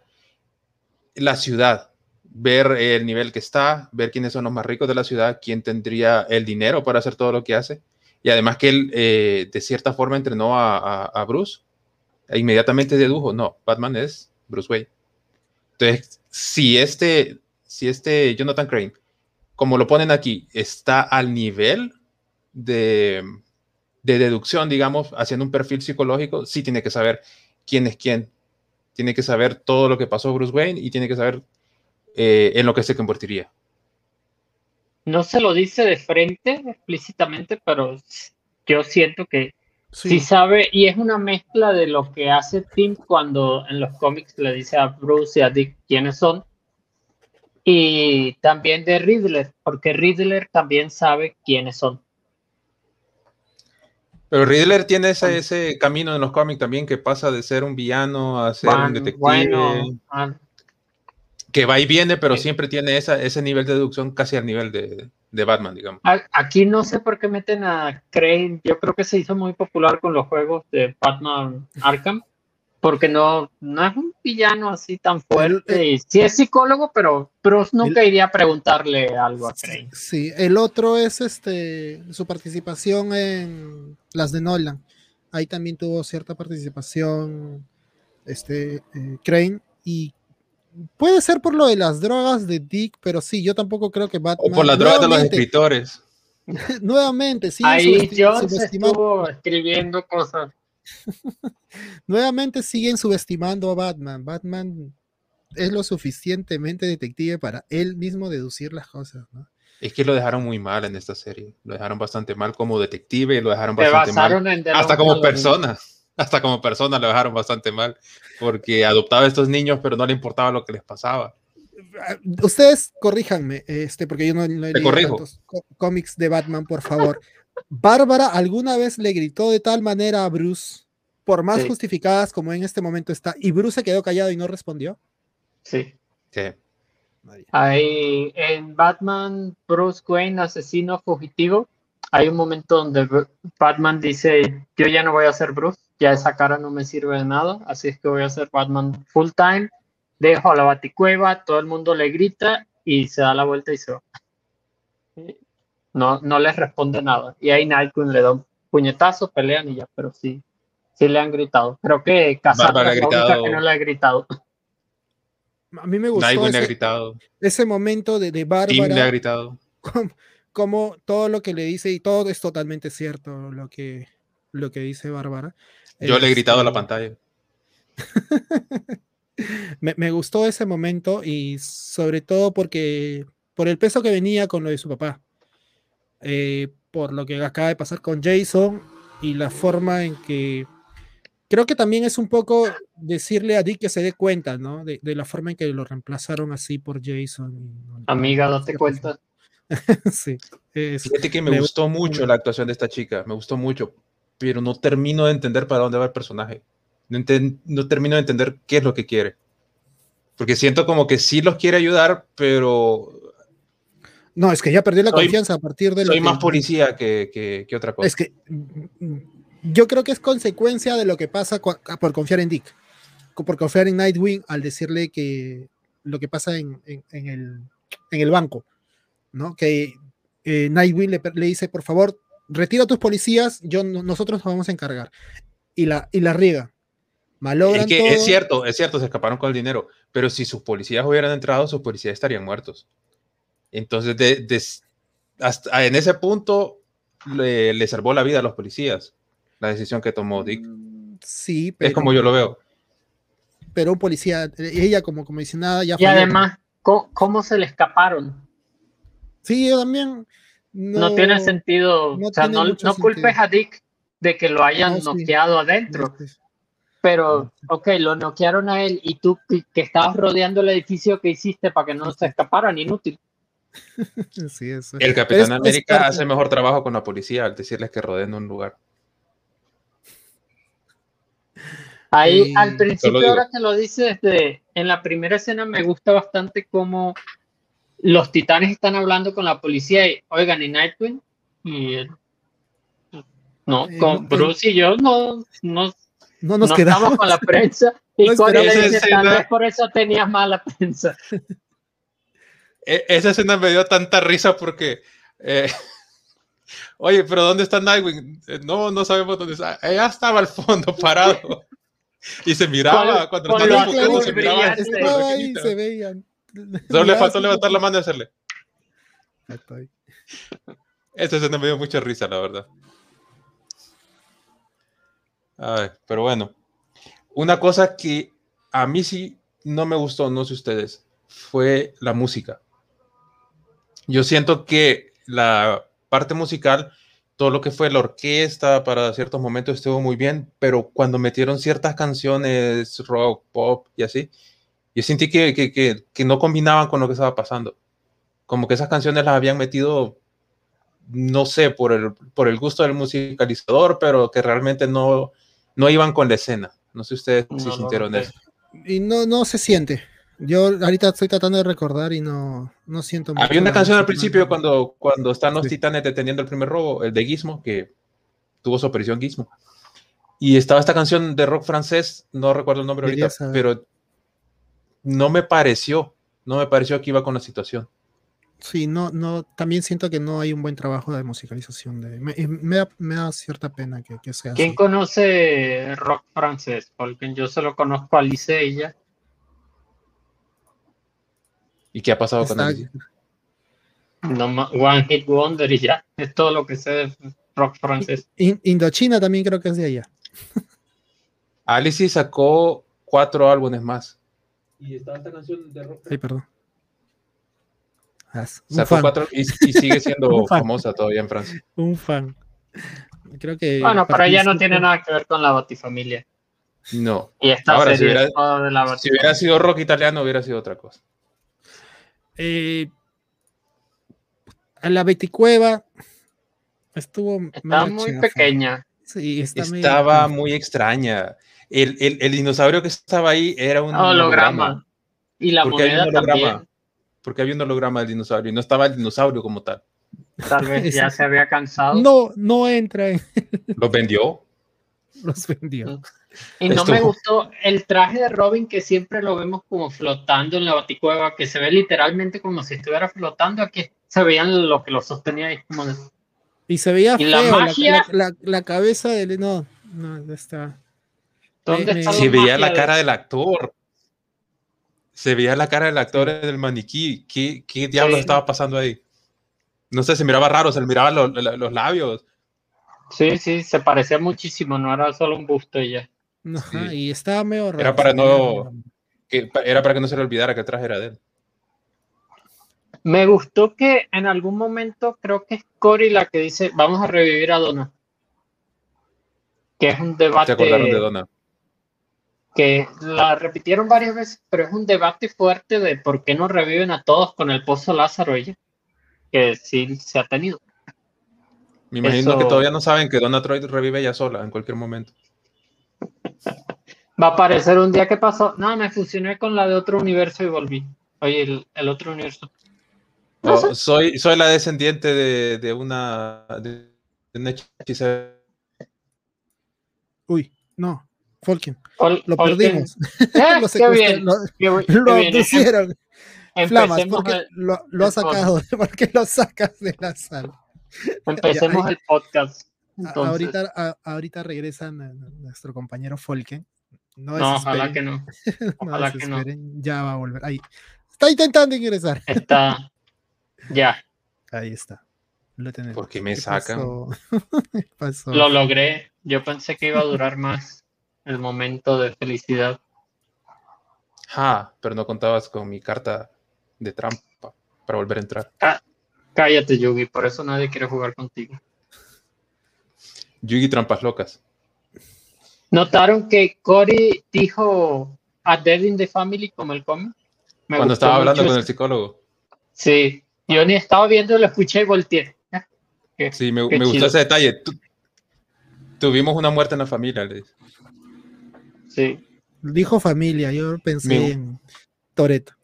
la ciudad, ver el nivel que está, ver quiénes son los más ricos de la ciudad, quién tendría el dinero para hacer todo lo que hace, y además que él eh, de cierta forma entrenó a, Bruce, e inmediatamente dedujo, no, Batman es Bruce Wayne. Entonces, si este, si este Jonathan Crane como lo ponen aquí, está al nivel de, deducción, digamos, haciendo un perfil psicológico, sí tiene que saber quién es quién. Tiene que saber todo lo que pasó Bruce Wayne y tiene que saber eh, en lo que se convertiría. No se lo dice de frente explícitamente, pero yo siento que sí. sí. sabe y es una mezcla de lo que hace Tim cuando en los cómics le dice a Bruce y a Dick quiénes son y también de Riddler, porque Riddler también sabe quiénes son. Pero Riddler tiene ese, ese camino en los cómics también que pasa de ser un villano a ser un detective. Bueno, ah, que va y viene, pero siempre tiene esa, ese nivel de deducción casi al nivel de, de, Batman, digamos. Aquí no sé por qué meten a Crane. Yo creo que se hizo muy popular con los juegos de Batman Arkham, porque no, no es un villano así tan fuerte. Eh, sí es psicólogo, pero Bruce nunca iría a preguntarle algo a Crane. Sí, el otro es este su participación en las de Nolan. Ahí también tuvo cierta participación este eh, Crane y puede ser por lo de las drogas de Dick, pero sí, yo tampoco creo que Batman. O por las drogas de los escritores. <laughs> nuevamente, sí. Ahí John estuvo escribiendo cosas. <laughs> nuevamente siguen subestimando a Batman. Batman es lo suficientemente detective para él mismo deducir las cosas, ¿no? Es que lo dejaron muy mal en esta serie. Lo dejaron bastante mal como detective y lo dejaron bastante mal. Hasta como persona <laughs> hasta como persona lo dejaron bastante mal, porque adoptaba a estos niños, pero no le importaba lo que les pasaba. Ustedes corríjanme, este, porque yo no, no he leído cómics de Batman, por favor. Bárbara alguna vez le gritó de tal manera a Bruce, por más justificadas como en este momento está, y Bruce se quedó callado y no respondió. Sí. Sí. Ahí en Batman, Bruce Wayne, asesino fugitivo, hay un momento donde Batman dice, yo ya no voy a ser Bruce, ya esa cara no me sirve de nada, así es que voy a ser Batman full time, dejo a la baticueva, todo el mundo le grita y se da la vuelta y se va. No, no les responde nada. Y ahí Nightwing le da un puñetazo, pelean y ya, pero sí, sí le han gritado. Creo que Casandra es la que no le ha gritado. A mí me gustó ese, gritado. ese momento de, de Bárbara. le ha gritado. <laughs> como todo lo que le dice, y todo es totalmente cierto lo que, lo que dice Bárbara. Yo le he gritado a la este, pantalla. <laughs> me, gustó ese momento y sobre todo porque por el peso que venía con lo de su papá, eh, por lo que acaba de pasar con Jason y la forma en que creo que también es un poco decirle a Dick que se dé cuenta, ¿no? De, la forma en que lo reemplazaron así por Jason. Amiga, date cuenta. <laughs> sí. Fíjate que me, gustó mucho la actuación de esta chica, me gustó mucho, pero no termino de entender para dónde va el personaje. No, no termino de entender qué es lo que quiere. Porque siento como que sí los quiere ayudar, pero no, es que ya perdió la confianza a partir de... Soy más policía que, que, que, otra cosa. Es que mm, yo creo que es consecuencia de lo que pasa por confiar en Dick, por confiar en Nightwing al decirle que lo que pasa en, en, en, el, en el banco. ¿no? Que eh, Nightwing le, dice, por favor, retira a tus policías, yo, nosotros nos vamos a encargar. Y la, y la riega. Malogran es que es cierto, es cierto, se escaparon con el dinero, pero si sus policías hubieran entrado, sus policías estarían muertos. Entonces, de, hasta en ese punto le, le, salvó la vida a los policías la decisión que tomó Dick. Mm, sí, pero, es como yo lo veo. Pero un policía, ella como nada ya Y además, ¿cómo, se le escaparon? Sí, yo también. No, tiene sentido. No o sea, no, no culpes a Dick de que lo hayan noqueado adentro. Pero, ok, lo noquearon a él y tú que estabas rodeando el edificio que hiciste para que no se escaparan, inútil. <laughs> Sí, eso. El Capitán América hace mejor trabajo con la policía al decirles que rodeen un lugar. Ahí al principio, ahora que lo dices, en la primera escena me gusta bastante cómo los titanes están hablando con la policía y, oigan, y Nightwing, y no, eh, con Bruce y yo no, no, no nos quedamos. con la <laughs> prensa. Y le dice, tal vez por eso tenías mala prensa. E, esa escena me dio tanta risa porque eh, <laughs> oye, pero ¿dónde está Nightwing? Eh, no, no sabemos dónde está. Ella estaba al fondo <laughs> parado. Y se miraba cuando estaba se miraba. Estaba ahí, se veían. Solo le faltó levantar la mano y hacerle. Esta escena me dio mucha risa, la verdad. pero bueno. Una cosa que a mí sí no me gustó, no sé ustedes, fue la música. Yo siento que la parte musical, todo lo que fue la orquesta para ciertos momentos estuvo muy bien, pero cuando metieron ciertas canciones rock, pop y así, yo sentí que, que, que, no combinaban con lo que estaba pasando. Como que esas canciones las habían metido, no sé, por el, por el gusto del musicalizador, pero que realmente no, no iban con la escena. No sé ustedes si sintieron eso. Y no, no se siente. Yo ahorita estoy tratando de recordar y no, no siento mucho. Había una canción al principio cuando, cuando están los titanes deteniendo el primer robo, el de Gizmo, que tuvo su aparición Gizmo. Y estaba esta canción de rock francés, no recuerdo el nombre ahorita, pero no me pareció, no me pareció que iba con la situación. Sí, no, no, también siento que no hay un buen trabajo de musicalización. De, me, da, cierta pena que, que sea. ¿Quién conoce rock francés? Porque yo solo conozco a Alice y. ¿Y qué ha pasado con Alice? No, One Hit Wonder y ya. Es todo lo que sé de rock francés. Indochina también creo que es de allá. Alice sacó cuatro álbumes más. Y estaba esta canción de rock. Ay, perdón. Sacó cuatro y, sigue siendo <laughs> famosa todavía en Francia. Un fan. Creo que. Bueno, pero ella no tiene nada que ver con la Batifamilia. No. Y esta Ahora, si hubiera, si hubiera sido rock italiano, hubiera sido otra cosa. Eh, a la Beticueva estuvo. Estaba muy pequeña. Sí, estaba muy extraña. El, el, el, dinosaurio que estaba ahí era un holograma. Y la moneda también. Porque había un holograma del dinosaurio y no estaba el dinosaurio como tal. Tal vez ya se había cansado. No, no entra. En... <laughs> ¿Los vendió? Los vendió. Y no me gustó el traje de Robin que siempre lo vemos como flotando en la baticueva, que se ve literalmente como si estuviera flotando. Aquí se veían lo que lo sostenía ahí como Y se veía feo, la, magia... la, cabeza de... No, no, está... ¿Dónde está se veía la cara del actor se veía la cara del actor en el maniquí. ¿Qué, qué diablos estaba pasando ahí? No sé, se miraba raro, se le miraban los, labios. Sí, sí, se parecía muchísimo, no era solo un busto y ya. Y estaba medio raro. Era para no, que, era para que no se le olvidara que el traje era de él. Me gustó que en algún momento creo que es Cory la que dice, vamos a revivir a Donna. Que es un debate. ¿Te acordaron de Donna? que la repitieron varias veces, pero es un debate fuerte de por qué no reviven a todos con el pozo Lázaro ella, que sí se ha tenido. Me imagino que todavía no saben que Donna Troy revive ella sola en cualquier momento. Va a aparecer un día que pasó, no, me fusioné con la de otro universo y volví. Oye, el, otro universo. soy, soy la descendiente de, una, de una Uy, no. Folken. lo perdimos. Ah, <laughs> <laughs> lo, qué bien. lo, lo abducieron. Flamas, porque lo, lo ha sacado, <laughs> porque lo sacas de la sala. Empecemos el podcast. Ahorita, ahorita regresa nuestro compañero Folken. No, no ojalá que <laughs> no. Ojalá que no. Ya va a volver. Ahí. Está intentando ingresar. Está. <laughs> Ya. Ahí está. Lo tenemos. ¿Por qué me sacan? <laughs> Pasó? Lo logré. Yo pensé que iba a durar más el momento de felicidad. Ah, pero no contabas con mi carta de trampa para volver a entrar. Ah, cállate, Yugi, por eso nadie quiere jugar contigo. Yugi Trampas Locas. ¿Notaron que Cory dijo a Dead in the Family como el cómic? Cuando estaba hablando con el psicólogo. Sí, yo ni estaba viendo, lo escuché y volteé. sí, me, gustó ese detalle. tuvimos una muerte en la familia, le Sí. Dijo familia, yo pensé en Toreto.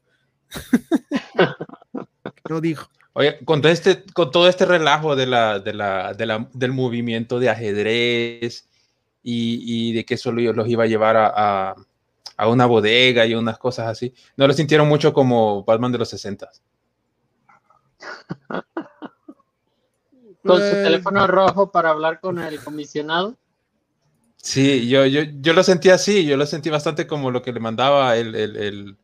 <laughs> Lo dijo. Oye, con todo este, con todo este relajo de la, de la, del movimiento de ajedrez y, de que solo los iba a llevar a, a, una bodega y unas cosas así, ¿no lo sintieron mucho como Batman de los 60? <laughs> con su teléfono rojo para hablar con el comisionado. Sí, yo, yo, yo lo sentí así, yo lo sentí bastante como lo que le mandaba el, el,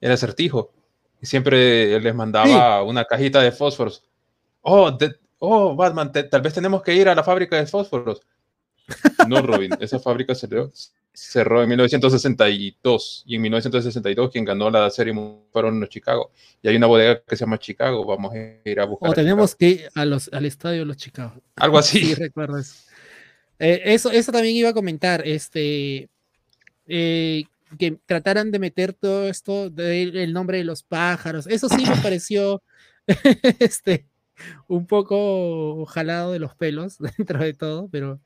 el, acertijo. Y siempre les mandaba una cajita de fósforos. Oh, oh Batman, tal vez tenemos que ir a la fábrica de fósforos. <laughs> No, Robin, esa fábrica cerró, cerró en 1962 y en 1962 quien ganó la serie fueron los Chicago. Y hay una bodega que se llama Chicago, vamos a ir a buscar. O tenemos que ir a los, al estadio de los Chicago. Algo así. Sí, recuerdo eso. Eh, eso, eso también iba a comentar, este, eh, que trataran de meter todo esto del nombre de los pájaros. Eso sí me pareció <laughs> este, un poco jalado de los pelos <laughs> dentro de todo, pero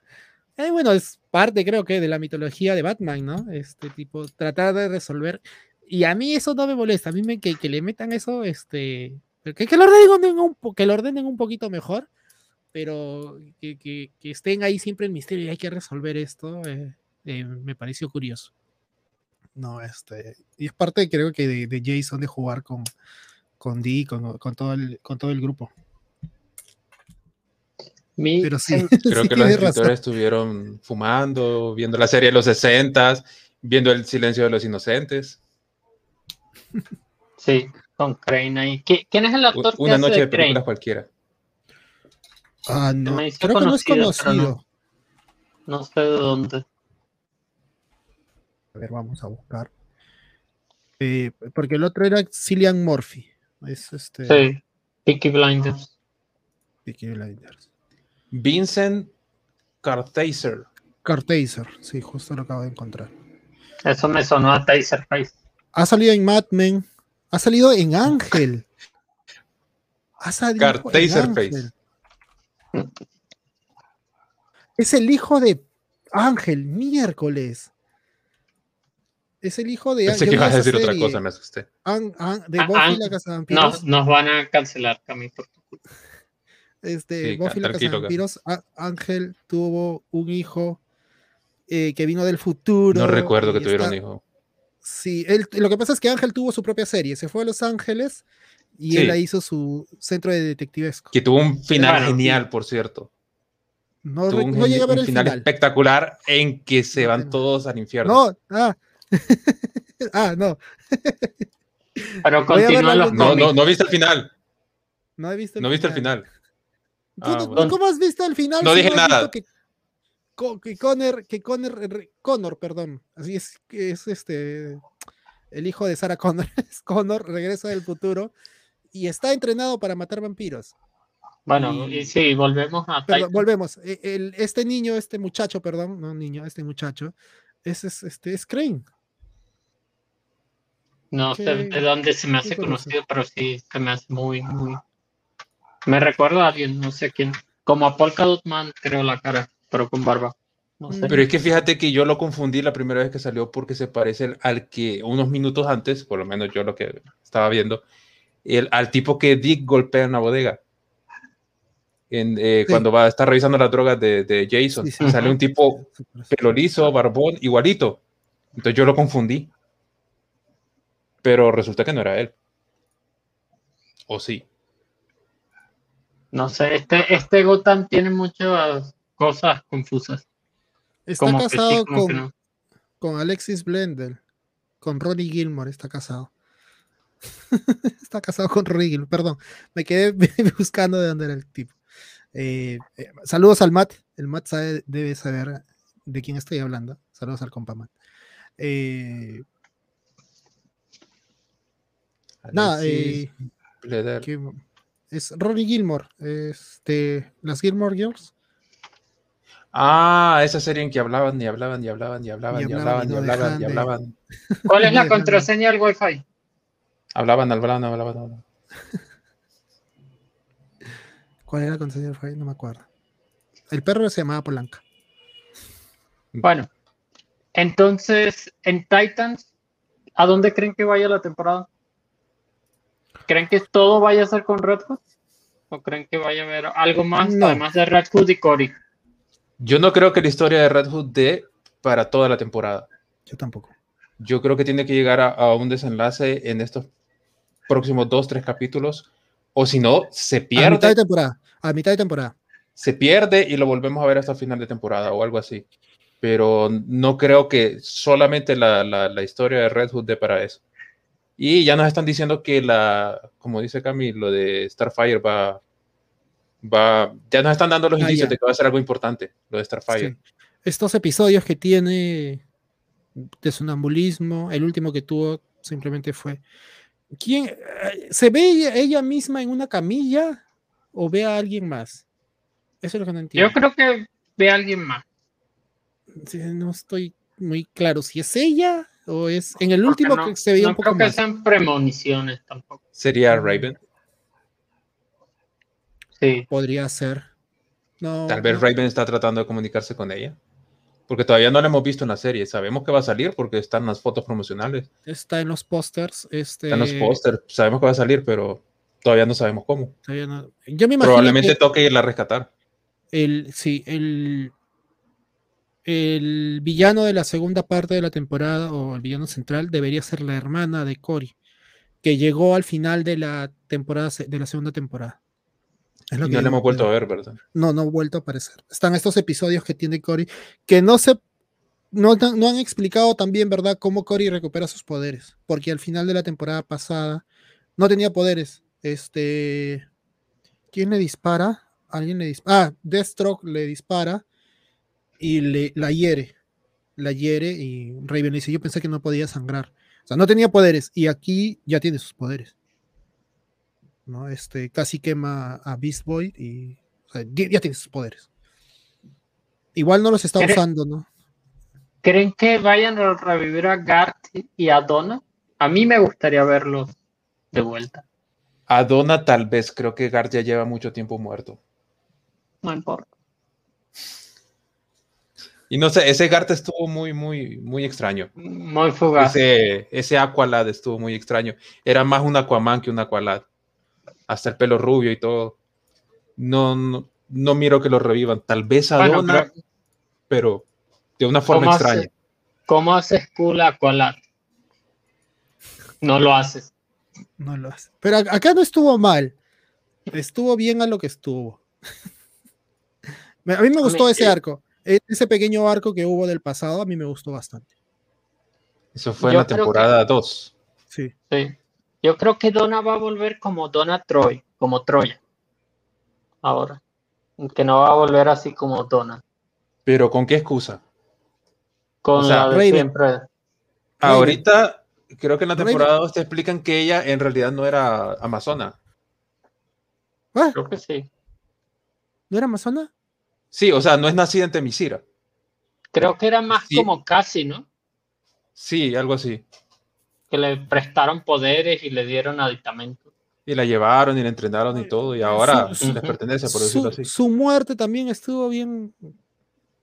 eh, bueno, es parte creo que de la mitología de Batman, ¿no? Este tipo, tratar de resolver. Y a mí eso no me molesta, a mí me, que, que le metan eso, este, que, que, lo ordenen un, que lo ordenen un poquito mejor, pero que, que, estén ahí siempre en misterio y hay que resolver esto, eh, eh, me pareció curioso. No, este, y es parte, creo que, de, de Jason de jugar con, con Dee, con, con, todo el, con todo el grupo. Pero <laughs> sí, creo que los escritores estuvieron fumando, viendo la serie de los 60, viendo el silencio de los inocentes. Sí, con Crane ahí. ¿Quién es el actor? Una noche de películas cualquiera. Ah, no. Creo que no es conocido. No, sé de dónde. A ver, vamos a buscar. Eh, porque el otro era Cillian Murphy. Es este... Sí, Peaky Blinders. Peaky Blinders. Vincent Cartaser. Cartaser, sí, justo lo acabo de encontrar. Eso me sonó a Taser Face. Ha salido en Mad Men. Ha salido en Ángel. Ha salido Cartaser Face. Es el hijo de Ángel, miércoles. Es el hijo de Pensé que ibas a decir otra cosa, me asusté. de ah, Buffy la Casa de Vampiros. Nos, van a cancelar, Cami, por tu Este, Buffy la Casa de Vampiros. Ángel tuvo un hijo eh, que vino del futuro. No recuerdo que tuviera un hijo. Sí, él, lo que pasa es que Ángel tuvo su propia serie. Se fue a Los Ángeles y él hizo su centro de detectivesco. Que tuvo un final genial, por cierto. No, no llega a ver el final, espectacular en que se van todos al infierno. No, ah, <laughs> ah, no. Pero continúa No, no, no viste el final. No he visto el No viste el final. Ah, ¿Cómo has visto el final? No dije nada. Que, que Connor, que Connor, Connor, perdón, así es, que es este, el hijo de Sarah Connor, <laughs> es Connor, regresa del futuro y está entrenado para matar vampiros. Bueno, y, sí, volvemos a. volvemos. E, el, este niño, este muchacho, perdón, no niño, este muchacho, es, es este, es Crane. No sé de dónde se me hace conocido, pero sí se me hace muy, muy. Me recuerda a alguien, no sé quién. Como a Polka Dot Man, creo la cara, pero con barba. Pero es que fíjate que yo lo confundí la primera vez que salió porque se parece al que unos minutos antes, por lo menos yo lo que estaba viendo, el, al tipo que Dick golpea en la bodega. En, eh, Cuando va a estar revisando las drogas de, de Jason, sale un tipo pelorizo, barbón, igualito. Entonces yo lo confundí pero resulta que no era él. ¿O sí? No sé, este, este Gotham tiene muchas cosas confusas. Está casado con, con Alexis Blender, con Ronnie Gilmore, está casado. <laughs> está casado con Ronnie Gilmore, perdón, me quedé <laughs> buscando de dónde era el tipo. Eh, eh, saludos al Matt, el Matt debe saber de quién estoy hablando. Saludos al compa Matt. Eh, Nada, eh, es Ronnie Gilmore, este, las Gilmore Girls. Ah, esa serie en que hablaban y hablaban y hablaban y hablaban y, hablaban y hablaban y hablaban. ¿Cuál es la contraseña del Wi-Fi? Hablaban, hablaban, hablaban, hablaban. <laughs> ¿Cuál era la contraseña del Wi-Fi? No me acuerdo. El perro se llamaba Polanca. Bueno, entonces en Titans, ¿a dónde creen que vaya la temporada? ¿Creen que todo vaya a ser con Red Hood? ¿O creen que vaya a haber algo más además de Red Hood y Cory? Yo no creo que la historia de Red Hood dé para toda la temporada. Yo tampoco. Yo creo que tiene que llegar a, un desenlace en estos próximos dos, tres capítulos. O si no, se pierde. A mitad de temporada. A mitad de temporada. Se pierde y lo volvemos a ver hasta el final de temporada o algo así. Pero no creo que solamente la, la historia de Red Hood dé para eso. Y ya nos están diciendo que la, como dice Cami, lo de Starfire va, va, ya nos están dando los ah, indicios de que va a ser algo importante, lo de Starfire. Estos episodios que tiene de sonambulismo, el último que tuvo simplemente fue, ¿quién, eh, ¿se ve ella, misma en una camilla o ve a alguien más? Eso es lo que no entiendo. Yo creo que ve a alguien más. no estoy muy claro si es ella o es en el último que se veía un poco creo que sean premoniciones tampoco. ¿Sería Raven? Sí. Podría ser. Tal vez Raven está tratando de comunicarse con ella. Porque todavía no lo hemos visto en la serie. Sabemos que va a salir porque están las fotos promocionales. Está en los pósters. Este... Está en los pósters. Sabemos que va a salir, pero todavía no sabemos cómo. Yo me Probablemente toque irla a rescatar. El, sí, el, el villano de la segunda parte de la temporada, o el villano central, debería ser la hermana de Cory, que llegó al final de la temporada de la segunda temporada. no le hemos vuelto a ver, ¿verdad? No, no ha vuelto a aparecer. Están estos episodios que tiene Cory que no se no, no, han explicado también, ¿verdad?, cómo Cory recupera sus poderes. Porque al final de la temporada pasada no tenía poderes. Este. ¿Quién le dispara? Alguien le dispara. Ah, Deathstroke le dispara y le, la hiere. La hiere y Raven le dice: Yo pensé que no podía sangrar. O sea, no tenía poderes y aquí ya tiene sus poderes. ¿no? Este, casi quema a Beast Boy y ya tiene sus poderes. Igual no los está usando, ¿no? ¿Creen que vayan a revivir a Gart y a Donna? A mí me gustaría verlos de vuelta. A Donna tal vez, creo que Gart ya lleva mucho tiempo muerto. No importa. Y no sé, ese Gart estuvo muy, muy, muy extraño. Muy fugaz. Ese, ese Aqualad estuvo muy extraño. Era más un Aquaman que un Aqualad. Hasta el pelo rubio y todo. No, no, miro que lo revivan. Tal vez a Donna, pero de una forma extraña. ¿Cómo haces cool Aqualad? No lo haces. No lo hace. Pero acá no estuvo mal. Estuvo bien a lo que estuvo. <laughs> a mí me gustó ese arco. E, ese pequeño arco que hubo del pasado, a mí me gustó bastante. Eso fue en la temporada 2. Sí. sí. Yo creo que Donna va a volver como Donna Troy, como Troya. Ahora. Que no va a volver así como Donna. ¿Pero con qué excusa? Con la de siempre. Ahorita creo que en la temporada 2 te explican que ella en realidad no era amazona. ¿Ah? Creo que sí. ¿No era amazona? Sí, o sea, no es nacida en Temisira. Creo que era más como casi, ¿no? Sí, algo así. Que le prestaron poderes y le dieron aditamento. Y la llevaron y la entrenaron y todo, y ahora les pertenece, por decirlo así. Su muerte también estuvo bien,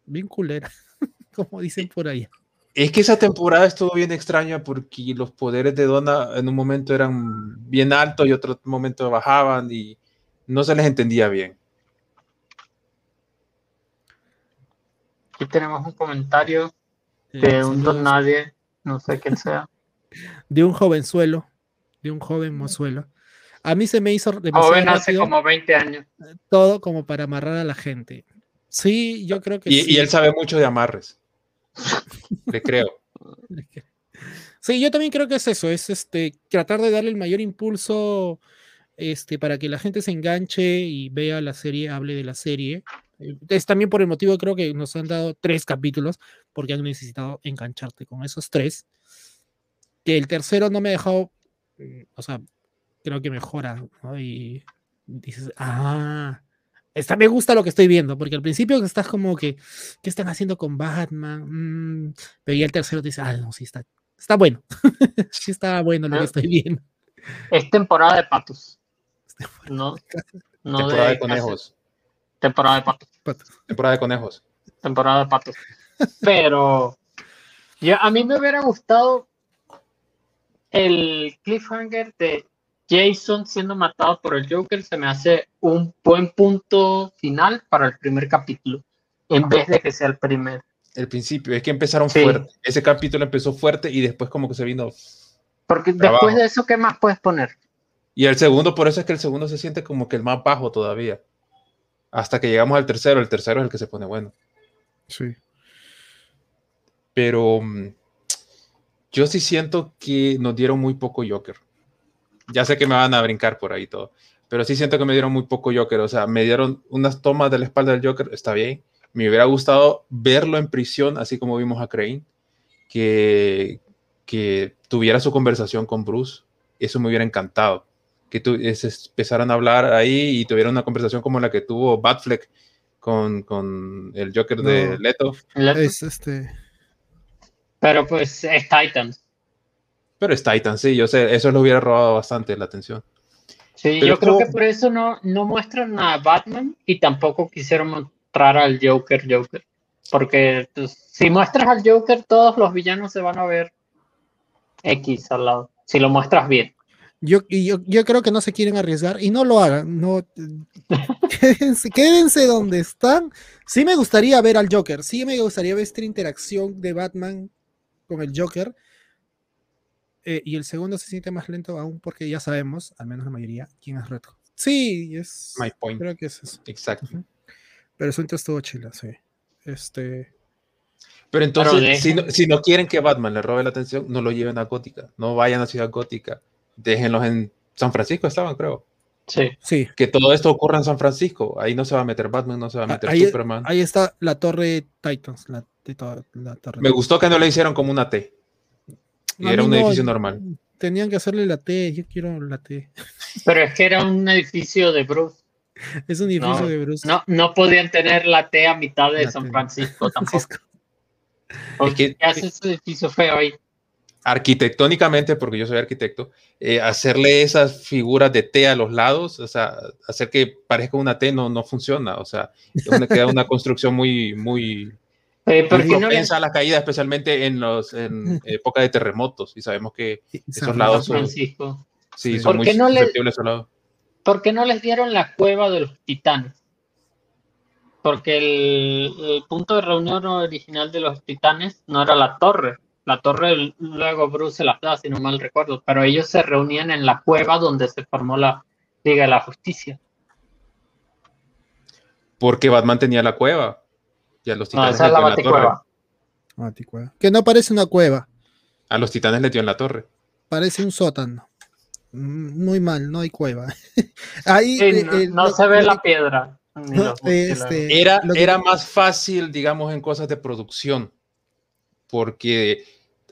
bien culera, <laughs> como dicen por ahí. Es que esa temporada estuvo bien extraña porque los poderes de Donna en un momento eran bien altos y otro momento bajaban y no se les entendía bien. Aquí tenemos un comentario de un don nadie, no sé quién sea. <laughs> De un jovenzuelo, de un joven mozuelo. A mí se me hizo Joven hace como 20 años. Todo como para amarrar a la gente. Sí, yo creo que y, sí. Y él sabe mucho de amarres. Le creo. <laughs> Sí, yo también creo que es eso, es este tratar de darle el mayor impulso este, para que la gente se enganche y vea la serie, hable de la serie. Es también por el motivo, creo que nos han dado tres capítulos, porque han necesitado engancharte con esos tres. Que el tercero no me ha dejado, mm, o sea, creo que mejora, Y dices, ah, Está, me gusta lo que estoy viendo, porque al principio estás como que, ¿qué están haciendo con Batman? Mm, pero ya el tercero te dice, ah, no, sí, está, está bueno. <laughs> sí está bueno lo que estoy viendo. Es temporada de patos. No, no temporada de, conejos. Temporada de patos. Temporada de conejos. Temporada de patos. Pero ya, a mí me hubiera gustado el cliffhanger de Jason siendo matado por el Joker se me hace un buen punto final para el primer capítulo, en vez de que sea el primer. El principio, es que empezaron fuerte. Ese capítulo empezó fuerte y después como que se vino. Porque después de eso, ¿qué más puedes poner? Y el segundo, por eso es que el segundo se siente como que el más bajo todavía. Hasta que llegamos al tercero, el tercero es el que se pone bueno. Sí. Pero mm, yo sí siento que nos dieron muy poco Joker ya sé que me van a brincar por ahí todo, pero sí siento que me dieron muy poco Joker, o sea, me dieron unas tomas de la espalda del Joker, está bien. Me hubiera gustado verlo en prisión, así como vimos a Crane, que, que tuviera su conversación con Bruce. Eso me hubiera encantado. Que tu, empezaran a hablar ahí y tuvieran una conversación como la que tuvo Batfleck con, con el Joker de Leto. Es este. Pero pues es Titans. Pero es Titan, sí, yo sé, eso le hubiera robado bastante la atención. Sí, yo creo que por eso no, no muestran a Batman y tampoco quisieron mostrar al Joker Joker. Porque pues, si muestras al Joker, todos los villanos se van a ver X al lado. Si lo muestras bien. Yo, yo, yo creo que no se quieren arriesgar y no lo hagan. No, <laughs> quédense, quédense donde están. Sí me gustaría ver al Joker. Sí me gustaría ver esta interacción de Batman con el Joker. Eh, y el segundo se siente más lento aún porque ya sabemos, al menos la mayoría, quién es Red Sí, es. My point. Creo que es eso. Exacto. Pero eso entonces estuvo chila, sí. Este. Pero entonces, si, no, si no quieren que Batman le robe la atención, no lo lleven a Gótica. No vayan a Ciudad Gótica déjenlos en San Francisco, estaban, creo. Sí. sí. Que todo esto ocurra en San Francisco. Ahí no se va a meter Batman, no se va a meter Superman. Ahí está la torre Titans. La, Me gustó que no le hicieron como una T. Y era un edificio normal. Tenían que hacerle la T. Yo quiero la T. Pero es que era un edificio de Bruce. Es un edificio de Bruce. No, no podían tener la T a mitad de San <laughs> Francisco tampoco. Es que, ¿Qué hace ese edificio feo ahí? Arquitectónicamente, porque yo soy arquitecto, eh, hacerle esas figuras de T a los lados, o sea, hacer que parezca una T no, no funciona, o sea, queda una construcción muy, muy, <laughs> eh, propensa a la caída, especialmente en, los, en <laughs> época de terremotos, y sabemos que esos lados son, sí, son muy susceptibles a lados. ¿Por qué no les dieron la cueva de los titanes? Porque el, el punto de reunión original de los titanes no era la torre, la torre luego Bruce se la da, si no mal recuerdo, pero ellos se reunían en la cueva donde se formó la Liga de la Justicia. Porque Batman tenía la cueva. Y a los titanes no, esa es la baticueva. Que no parece una cueva. A los titanes le dio en la torre. Parece un sótano. Mm, muy mal, no hay cueva. <laughs> Ahí, eh, eh, no, se ve la piedra. Este, era, era más fácil, digamos, en cosas de producción porque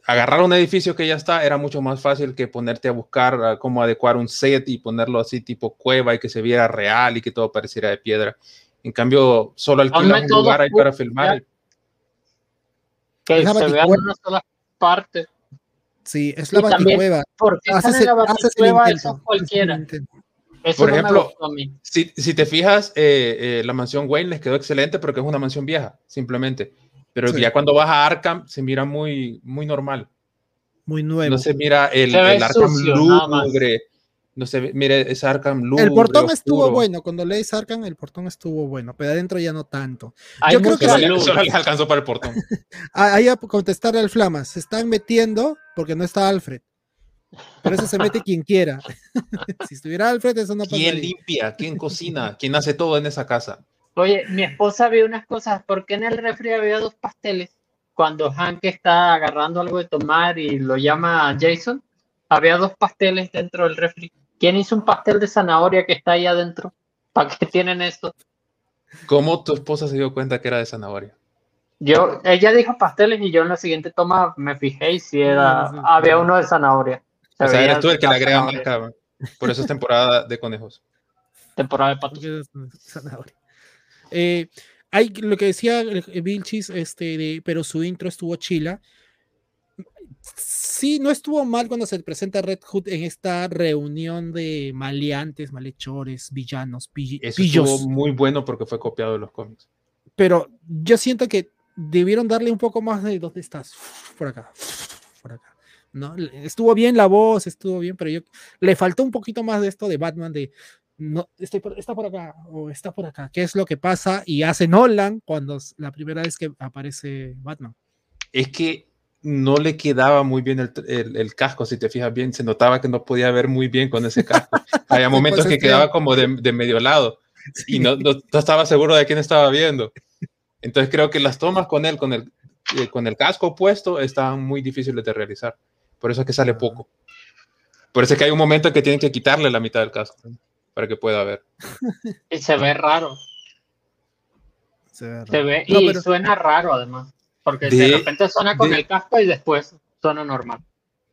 agarrar un edificio que ya está era mucho más fácil que ponerte a buscar cómo adecuar un set y ponerlo así tipo cueva y que se viera real y que todo pareciera de piedra. En cambio, solo alquilar un lugar ahí para filmar. Que se vea una sola parte. Sí, es la baticueva. Porque haces, la baticueva eso cualquiera. Por ejemplo, si, si, te fijas, eh, eh, la mansión Wayne les quedó excelente porque es una mansión vieja, simplemente. Pero ya cuando vas a Arkham se mira muy, muy normal. Muy nuevo. No se mira el, Arkham lúgubre. No se mira ese Arkham lúgubre. El portón estuvo bueno. Cuando lees Arkham, el portón estuvo bueno. Pero adentro ya no tanto. Yo creo que solo les alcanzó para el portón. <laughs> Ahí a contestarle al Flama. Se están metiendo porque no está Alfred. Por eso se mete quien quiera. <laughs> si estuviera Alfred, eso no pasaría. ¿Quién limpia? ¿Quién cocina? ¿Quién hace todo en esa casa? Oye, mi esposa vio unas cosas, ¿por qué en el refri había dos pasteles? Cuando Hank está agarrando algo de tomar y lo llama Jason, había dos pasteles dentro del refri. ¿Quién hizo un pastel de zanahoria que está ahí adentro? ¿Para qué tienen eso? ¿Cómo tu esposa se dio cuenta que era de zanahoria? Yo, ella dijo pasteles y yo en la siguiente toma me fijé y si era, había uno de zanahoria. o sea, eres tú el que le agrega marca. Por eso es temporada de conejos. Temporada de patos. Zanahoria. Eh, hay lo que decía Vilchis, este, pero su intro estuvo chila. Sí, no estuvo mal cuando se presenta Red Hood en esta reunión de maleantes, malhechores, villanos, pillos. estuvo muy bueno porque fue copiado de los cómics. Pero yo siento que debieron darle un poco más de dónde estás, por acá, por acá. ¿no? Estuvo bien la voz, estuvo bien, pero yo le faltó un poquito más de esto de Batman, de no, estoy está por acá o está por acá. ¿Qué es lo que pasa? Y hace Nolan cuando la primera vez que aparece Batman. Es que no le quedaba muy bien el, casco, si te fijas bien, se notaba que no podía ver muy bien con ese casco. <laughs> Había momentos que quedaba como de, medio lado <laughs> y no, no, estaba seguro de quién estaba viendo. Entonces creo que las tomas con él, con el, eh, con el casco puesto, estaban muy difíciles de realizar. Por eso es que sale poco. Por eso es que hay un momento en que tienen que quitarle la mitad del casco para que pueda ver. Y se ve raro. Se ve, y suena raro además, porque de, repente suena con el casco y después suena normal.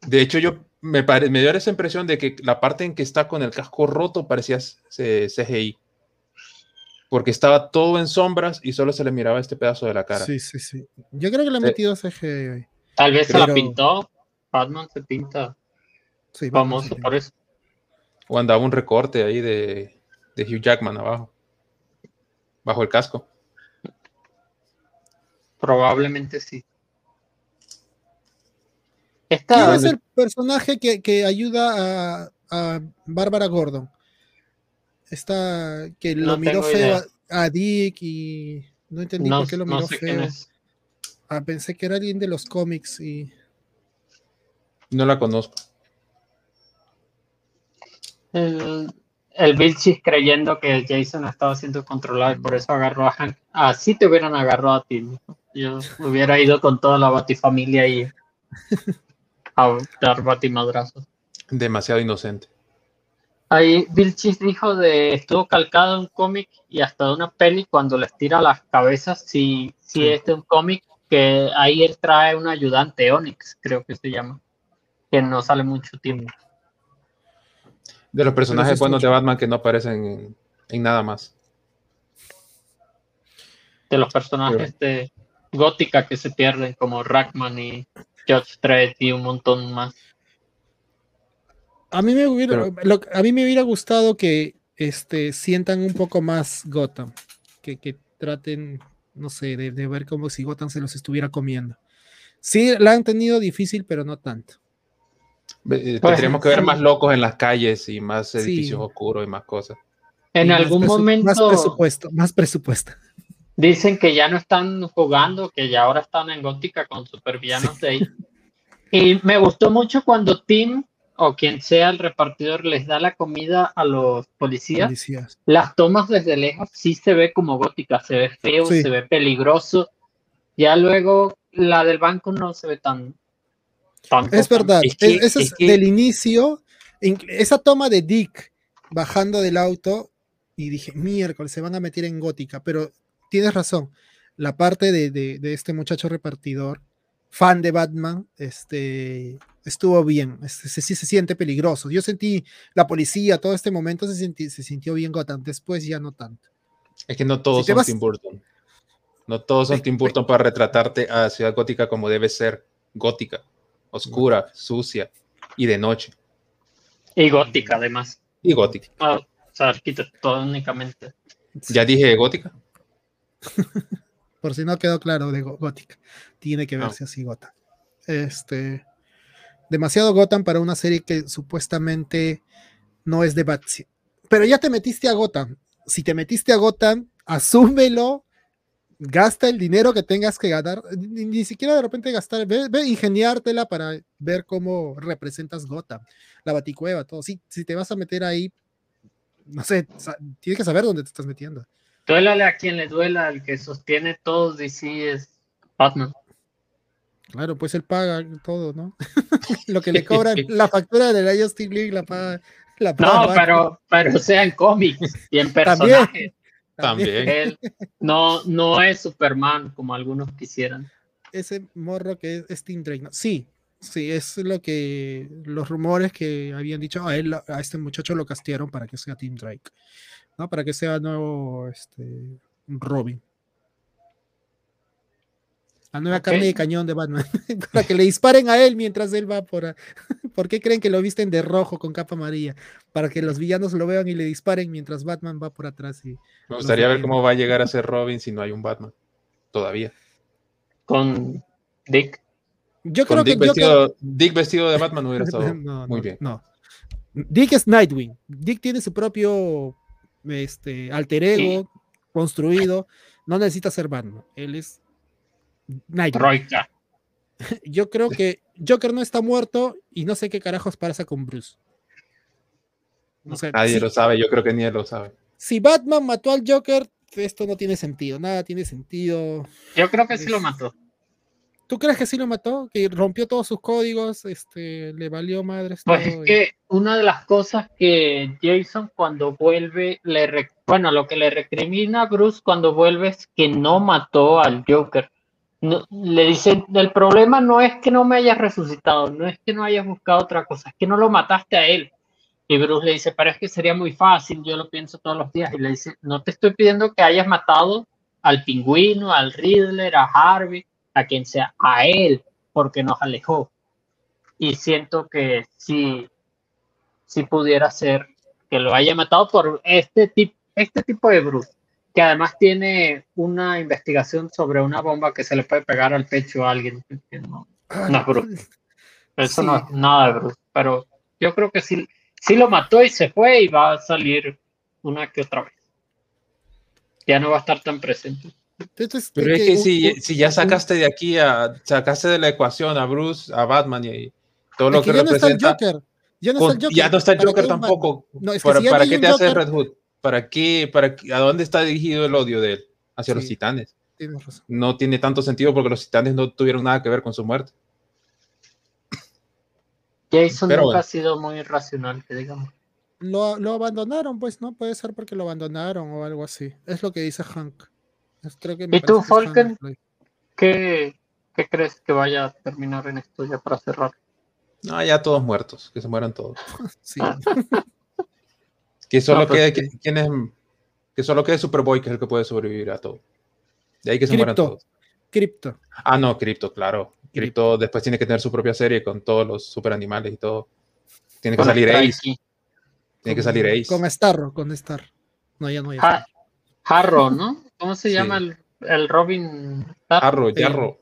De hecho, yo me, me dio esa impresión de que la parte en que está con el casco roto parecía CGI. Porque estaba todo en sombras y solo se le miraba este pedazo de la cara. Sí, sí, sí. Yo creo que le ha metido CGI. Tal vez se la pintó. Batman se pinta. Sí, famoso por eso. O andaba un recorte ahí de, Hugh Jackman abajo, bajo el casco. Probablemente sí. ¿Quién es el personaje que, ayuda a, a Bárbara Gordon? Está que lo miró feo a, Dick y no entendí por qué lo miró feo. Ah, pensé que era alguien de los cómics y. No la conozco. El, el Vilchis creyendo que Jason estaba siendo controlado y por eso agarró a Hank. Así te hubieran agarrado a ti. Yo hubiera ido con toda la batifamilia y a dar batimadrazos. Demasiado inocente. Ahí Vilchis dijo de estuvo calcado un cómic y hasta de una peli cuando les tira las cabezas si, si es de un cómic que ahí él trae un ayudante Onyx, creo que se llama, que no sale mucho tiempo. De los personajes buenos de Batman que no aparecen en, nada más. De los personajes de Gótica que se pierden, como Rackman y Judge Dredd y un montón más. A mí me hubiera, a mí me hubiera gustado que este, sientan un poco más Gotham, que, que traten, no sé, de, de, ver como si Gotham se los estuviera comiendo. Sí, la han tenido difícil, pero no tanto. Pues, tendríamos que ver más locos en las calles y más edificios oscuros y más cosas. En algún momento. Más presupuesto, más presupuesto. Dicen que ya no están jugando, que ya ahora están en Gótica con supervillanos de ahí. Y me gustó mucho cuando Tim o quien sea el repartidor les da la comida a los policías. Las tomas desde lejos sí se ve como gótica, se ve feo, se ve peligroso. Ya luego la del banco no se ve tan, es verdad, eso es, del inicio, esa toma de Dick bajando del auto y dije, miércoles, se van a meter en gótica, pero tienes razón, la parte de, este muchacho repartidor, fan de Batman, este, estuvo bien, este, se, se, siente peligroso. Yo sentí la policía, todo este momento se, se sintió bien Gotham, después ya no tanto. Es que no todos son Tim Burton. No todos son Tim Burton para retratarte a Ciudad Gótica como debe ser gótica oscura, sucia y de noche. Y gótica, además. Y gótica. Ah, o sea, arquitectónicamente. ¿Ya dije gótica? <laughs> Por si no quedó claro de gótica. Tiene que verse así Gotham. Este. Demasiado Gotham para una serie que supuestamente no es de Batsy. Pero ya te metiste a Gotham. Si te metiste a Gotham, asúmelo gasta el dinero que tengas que ganar, ni, siquiera de repente gastar, ve, ingeniártela para ver cómo representas Gotham, la baticueva, todo. Si, si te vas a meter ahí, no sé, tienes que saber dónde te estás metiendo. Duélale a quien le duela, el que sostiene todo DC es Batman. Claro, pues él paga todo, ¿no? <laughs> Lo que le <laughs> cobran, la factura de la Justice League la paga. La no, pero, pero sea en cómics y en personajes. También. Él no, no es Superman como algunos quisieran. Ese morro que es, Tim Drake. Sí, sí, es lo que los rumores que habían dicho a él, a este muchacho lo castearon para que sea Tim Drake, ¿no? Para que sea nuevo este, Robin. La nueva carne de cañón de Batman. <laughs> para que le disparen a él mientras él va por. <laughs> ¿Por qué creen que lo visten de rojo con capa amarilla? Para que los villanos lo vean y le disparen mientras Batman va por atrás. Y Me gustaría ver cómo va a llegar a ser Robin si no hay un Batman. Todavía. Con Dick. Yo creo Dick que. Vestido, Dick vestido de Batman hubiera <laughs> estado muy bien. No. Dick es Nightwing. Dick tiene su propio este, alter ego construido. No necesita ser Batman. Él es <laughs> Yo creo que Joker no está muerto y no sé qué carajos pasa con Bruce. Nadie lo sabe, yo creo que ni él lo sabe. Si Batman mató al Joker, esto no tiene sentido, nada tiene sentido. Yo creo que sí lo mató. ¿Tú crees que sí lo mató? Que rompió todos sus códigos, este, le valió madre. Pues es que una de las cosas que Jason cuando vuelve, le bueno, lo que le recrimina a Bruce cuando vuelve es que no mató al Joker le dicen, el problema no es que no me hayas resucitado, no es que no hayas buscado otra cosa, es que no lo mataste a él. Y Bruce le dice, pero es que sería muy fácil, yo lo pienso todos los días. Y le dice, no te estoy pidiendo que hayas matado al pingüino, al Riddler, a Harvey, a quien sea, a él, porque nos alejó. Y siento que si, si pudiera ser que lo haya matado por este, tipo este tipo de Bruce que además tiene una investigación sobre una bomba que se le puede pegar al pecho a alguien. No, no es Bruce. Eso no es nada de Bruce, pero yo creo que sí, sí lo mató y se fue y va a salir una que otra vez. Ya no va a estar tan presente. Pero es que, si, si, ya sacaste de aquí, a, sacaste de la ecuación a Bruce, a Batman y todo lo que, representa. ya no está el Joker. Ya no está el Joker tampoco. ¿Para, qué te hace Red Hood? ¿Para qué? Para ¿A dónde está dirigido el odio de él? Hacia los titanes. No tiene tanto sentido porque los titanes no tuvieron nada que ver con su muerte. Jason nunca ha sido muy racional, que digamos. Lo, lo, abandonaron, pues, ¿no? Puede ser porque lo abandonaron o algo así. Es lo que dice Hank. ¿Y tú, Falken? ¿qué, ¿Qué crees que vaya a terminar en esto ya para cerrar? No, ya todos muertos, que se mueran todos. <laughs> sí. <laughs> que solo pues quede, ¿quién es? Que solo quede Superboy, que es el que puede sobrevivir a todo. De ahí que se mueran todos. Crypto. Ah, no, Crypto, claro. Crypto después tiene que tener su propia serie con todos los super animales y todo. Tiene que salir Ace. Tiene que salir Ace. Con Starro, con Star. No, ya no hay. Harro, ¿no? ¿Cómo se llama el, Robin? Harro, Jarro.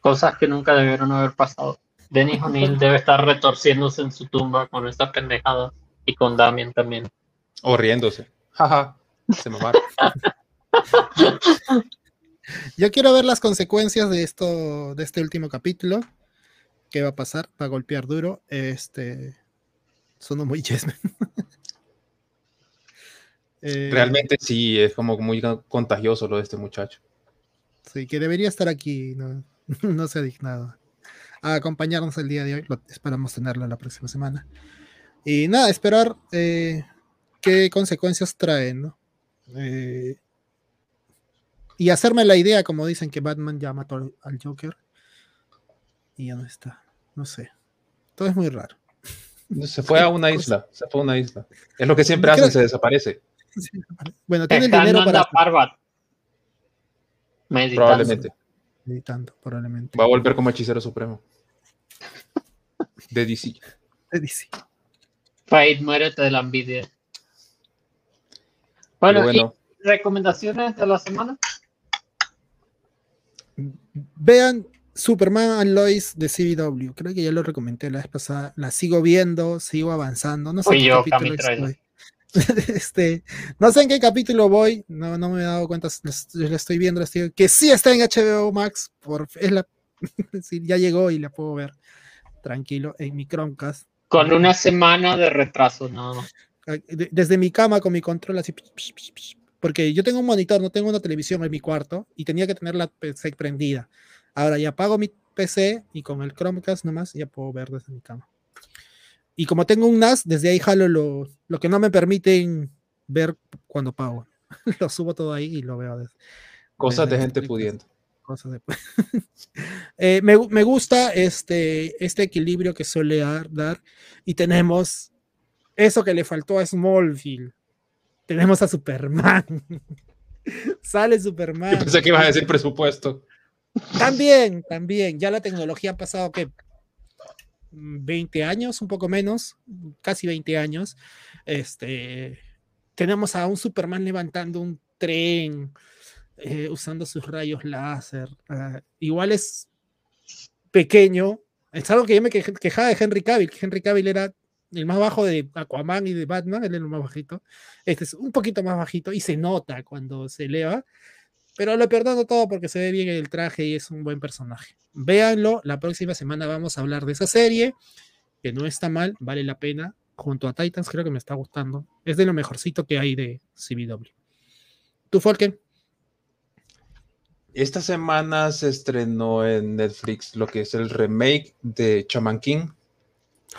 Cosas que nunca debieron haber pasado. Dennis O'Neill <laughs> debe estar retorciéndose en su tumba con esta pendejada y con Damien también. O riéndose. Jaja. <laughs> Se me Yo quiero ver las consecuencias de esto, de este último capítulo. ¿Qué va a pasar? Va a golpear duro. Este. Sonó muy chesme. <laughs> Eh, Realmente sí, es como muy contagioso lo de este muchacho. Sí, que debería estar aquí, no, <laughs> no se ha dignado a acompañarnos el día de hoy. esperamos tenerlo la próxima semana. Y nada, esperar eh, qué consecuencias traen, ¿no? Eh, y hacerme la idea, como dicen que Batman ya mató al Joker. Y ya no está. No sé. Todo es muy raro. Se fue a una isla. Se fue a una isla. Es lo que siempre hace, se desaparece. Bueno, tiene el dinero para. Parvat. Probablemente. Meditando, probablemente. Va a volver como hechicero supremo. De DC. De DC. Fight, muérete de la envidia. Bueno, bueno. recomendaciones de la semana? Vean Superman and Lois de CW. Creo que ya lo recomendé la vez pasada. La sigo viendo, sigo avanzando. No sé qué yo, <laughs> este, no sé en qué capítulo voy, no, no me he dado cuenta, le estoy viendo, estoy, que sí está en HBO Max, por, es la, <laughs> ya llegó y la puedo ver tranquilo en mi Chromecast. Con una semana de retraso, no. Desde mi cama con mi control así, porque yo tengo un monitor, no tengo una televisión en mi cuarto y tenía que tener la PC prendida. Ahora ya apago mi PC y con el Chromecast nomás ya puedo ver desde mi cama. Y como tengo un NAS, desde ahí jalo lo, lo que no me permiten ver cuando pago. <laughs> lo subo todo ahí y lo veo. Cosas de gente pudiente. Cosas de... <laughs> eh, me, me, gusta este, este equilibrio que suele dar, y tenemos eso que le faltó a Smallville. Tenemos a Superman. <laughs> Sale Superman. Yo pensé que ibas a decir presupuesto. También, también. Ya la tecnología ha pasado que 20 años, un poco menos, casi 20 años, este, tenemos a un Superman levantando un tren, eh, usando sus rayos láser. Ah, igual es pequeño. Es algo que yo me quejaba de Henry Cavill, Henry Cavill era el más bajo de Aquaman y de Batman, él es el más bajito. Este es un poquito más bajito y se nota cuando se eleva. Pero lo perdono todo porque se ve bien el traje y es un buen personaje. Véanlo, la próxima semana vamos a hablar de esa serie, que no está mal, vale la pena. Junto a Titans creo que me está gustando. Es de lo mejorcito que hay de CBW. ¿Tú, Falken? Esta semana se estrenó en Netflix lo que es el remake de Chaman King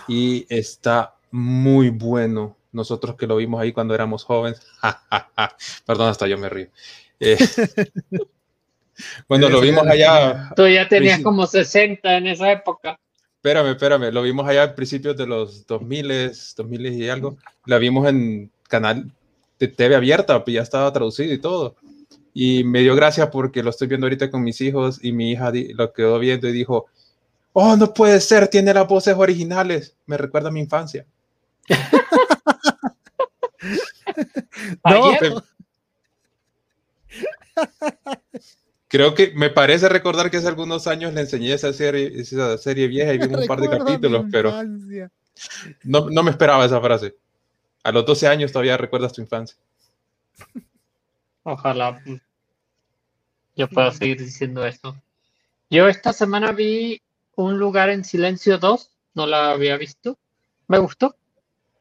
y está muy bueno. Nosotros que lo vimos ahí cuando éramos jóvenes, <laughs> perdón, hasta yo me río. Eh, <laughs> cuando lo vimos allá. Tú ya tenías como 60 en esa época. Espérame, espérame, lo vimos allá a principios de los 2000, 2000 y algo. La vimos en canal de TV abierta, pues ya estaba traducido y todo. Y me dio gracia porque lo estoy viendo ahorita con mis hijos y mi hija lo quedó viendo y dijo, oh, no puede ser, tiene las voces originales. Me recuerda a mi infancia. <laughs> no, Creo que me parece recordar que hace algunos años le enseñé esa serie, esa serie vieja y vimos un par de capítulos, pero no, no, me esperaba esa frase. A los 12 años todavía recuerdas tu infancia. <laughs> Ojalá yo pueda seguir diciendo eso. Yo esta semana vi Un lugar en silencio 2, no la había visto. Me gustó.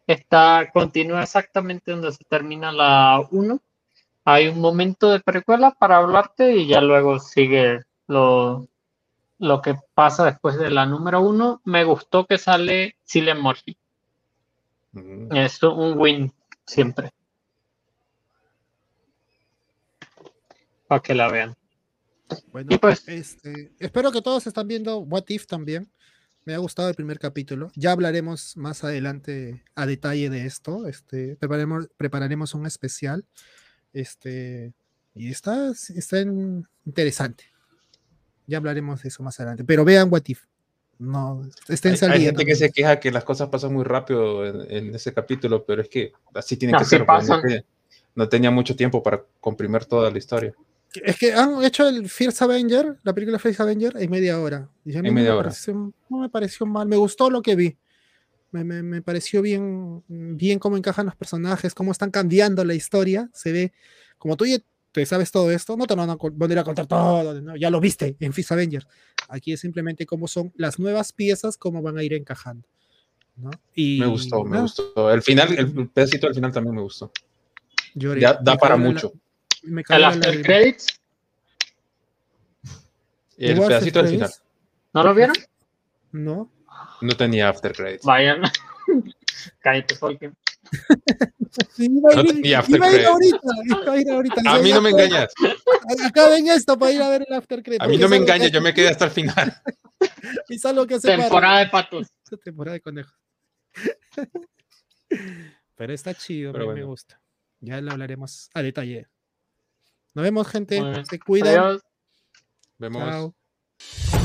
Está, continúa exactamente donde se termina la 1 hay un momento de precuela para hablarte y ya luego sigue lo, lo que pasa después de la número uno. Me gustó que sale Cillian Murphy. Mm. Es un win siempre. Para que la vean. Bueno, pues, este, espero que todos están viendo What If también. Me ha gustado el primer capítulo. Ya hablaremos más adelante a detalle de esto. Este, prepararemos, prepararemos un especial. Este, y está, está interesante. Ya hablaremos de eso más adelante. Pero vean What If. No, estén hay, hay gente que se queja que las cosas pasan muy rápido en, ese capítulo, pero es que así tiene que ser. No, tenía mucho tiempo para comprimir toda la historia. Es que han hecho el First Avenger, la película First Avenger, en media hora. en media hora. no me pareció mal, me gustó lo que vi. Me, me, pareció bien, bien cómo encajan los personajes, cómo están cambiando la historia. Se ve, como tú ya te sabes todo esto, no te van a volver a contar todo, ya lo viste en Fist Avenger. Aquí es simplemente cómo son las nuevas piezas, cómo van a ir encajando. ¿no? Y, me gustó, me gustó. El final, el pedacito del final también me gustó. ya da para mucho. ¿El after credits? El pedacito del final. ¿No lo vieron? No. No tenía after credits. Vayan. <laughs> Cállate, Folken. no tenía after credits. Ahorita, a mí no me engañas. Acá ven esto para ir a ver el after credits. A mí no me engañas, yo me quedé hasta el final. <laughs> y salgo que hace Temporada de patos. Temporada de conejos. <laughs> Pero está chido, Pero me gusta. Ya lo hablaremos a detalle. Nos vemos, gente. Se cuidan. Vemos. Chao.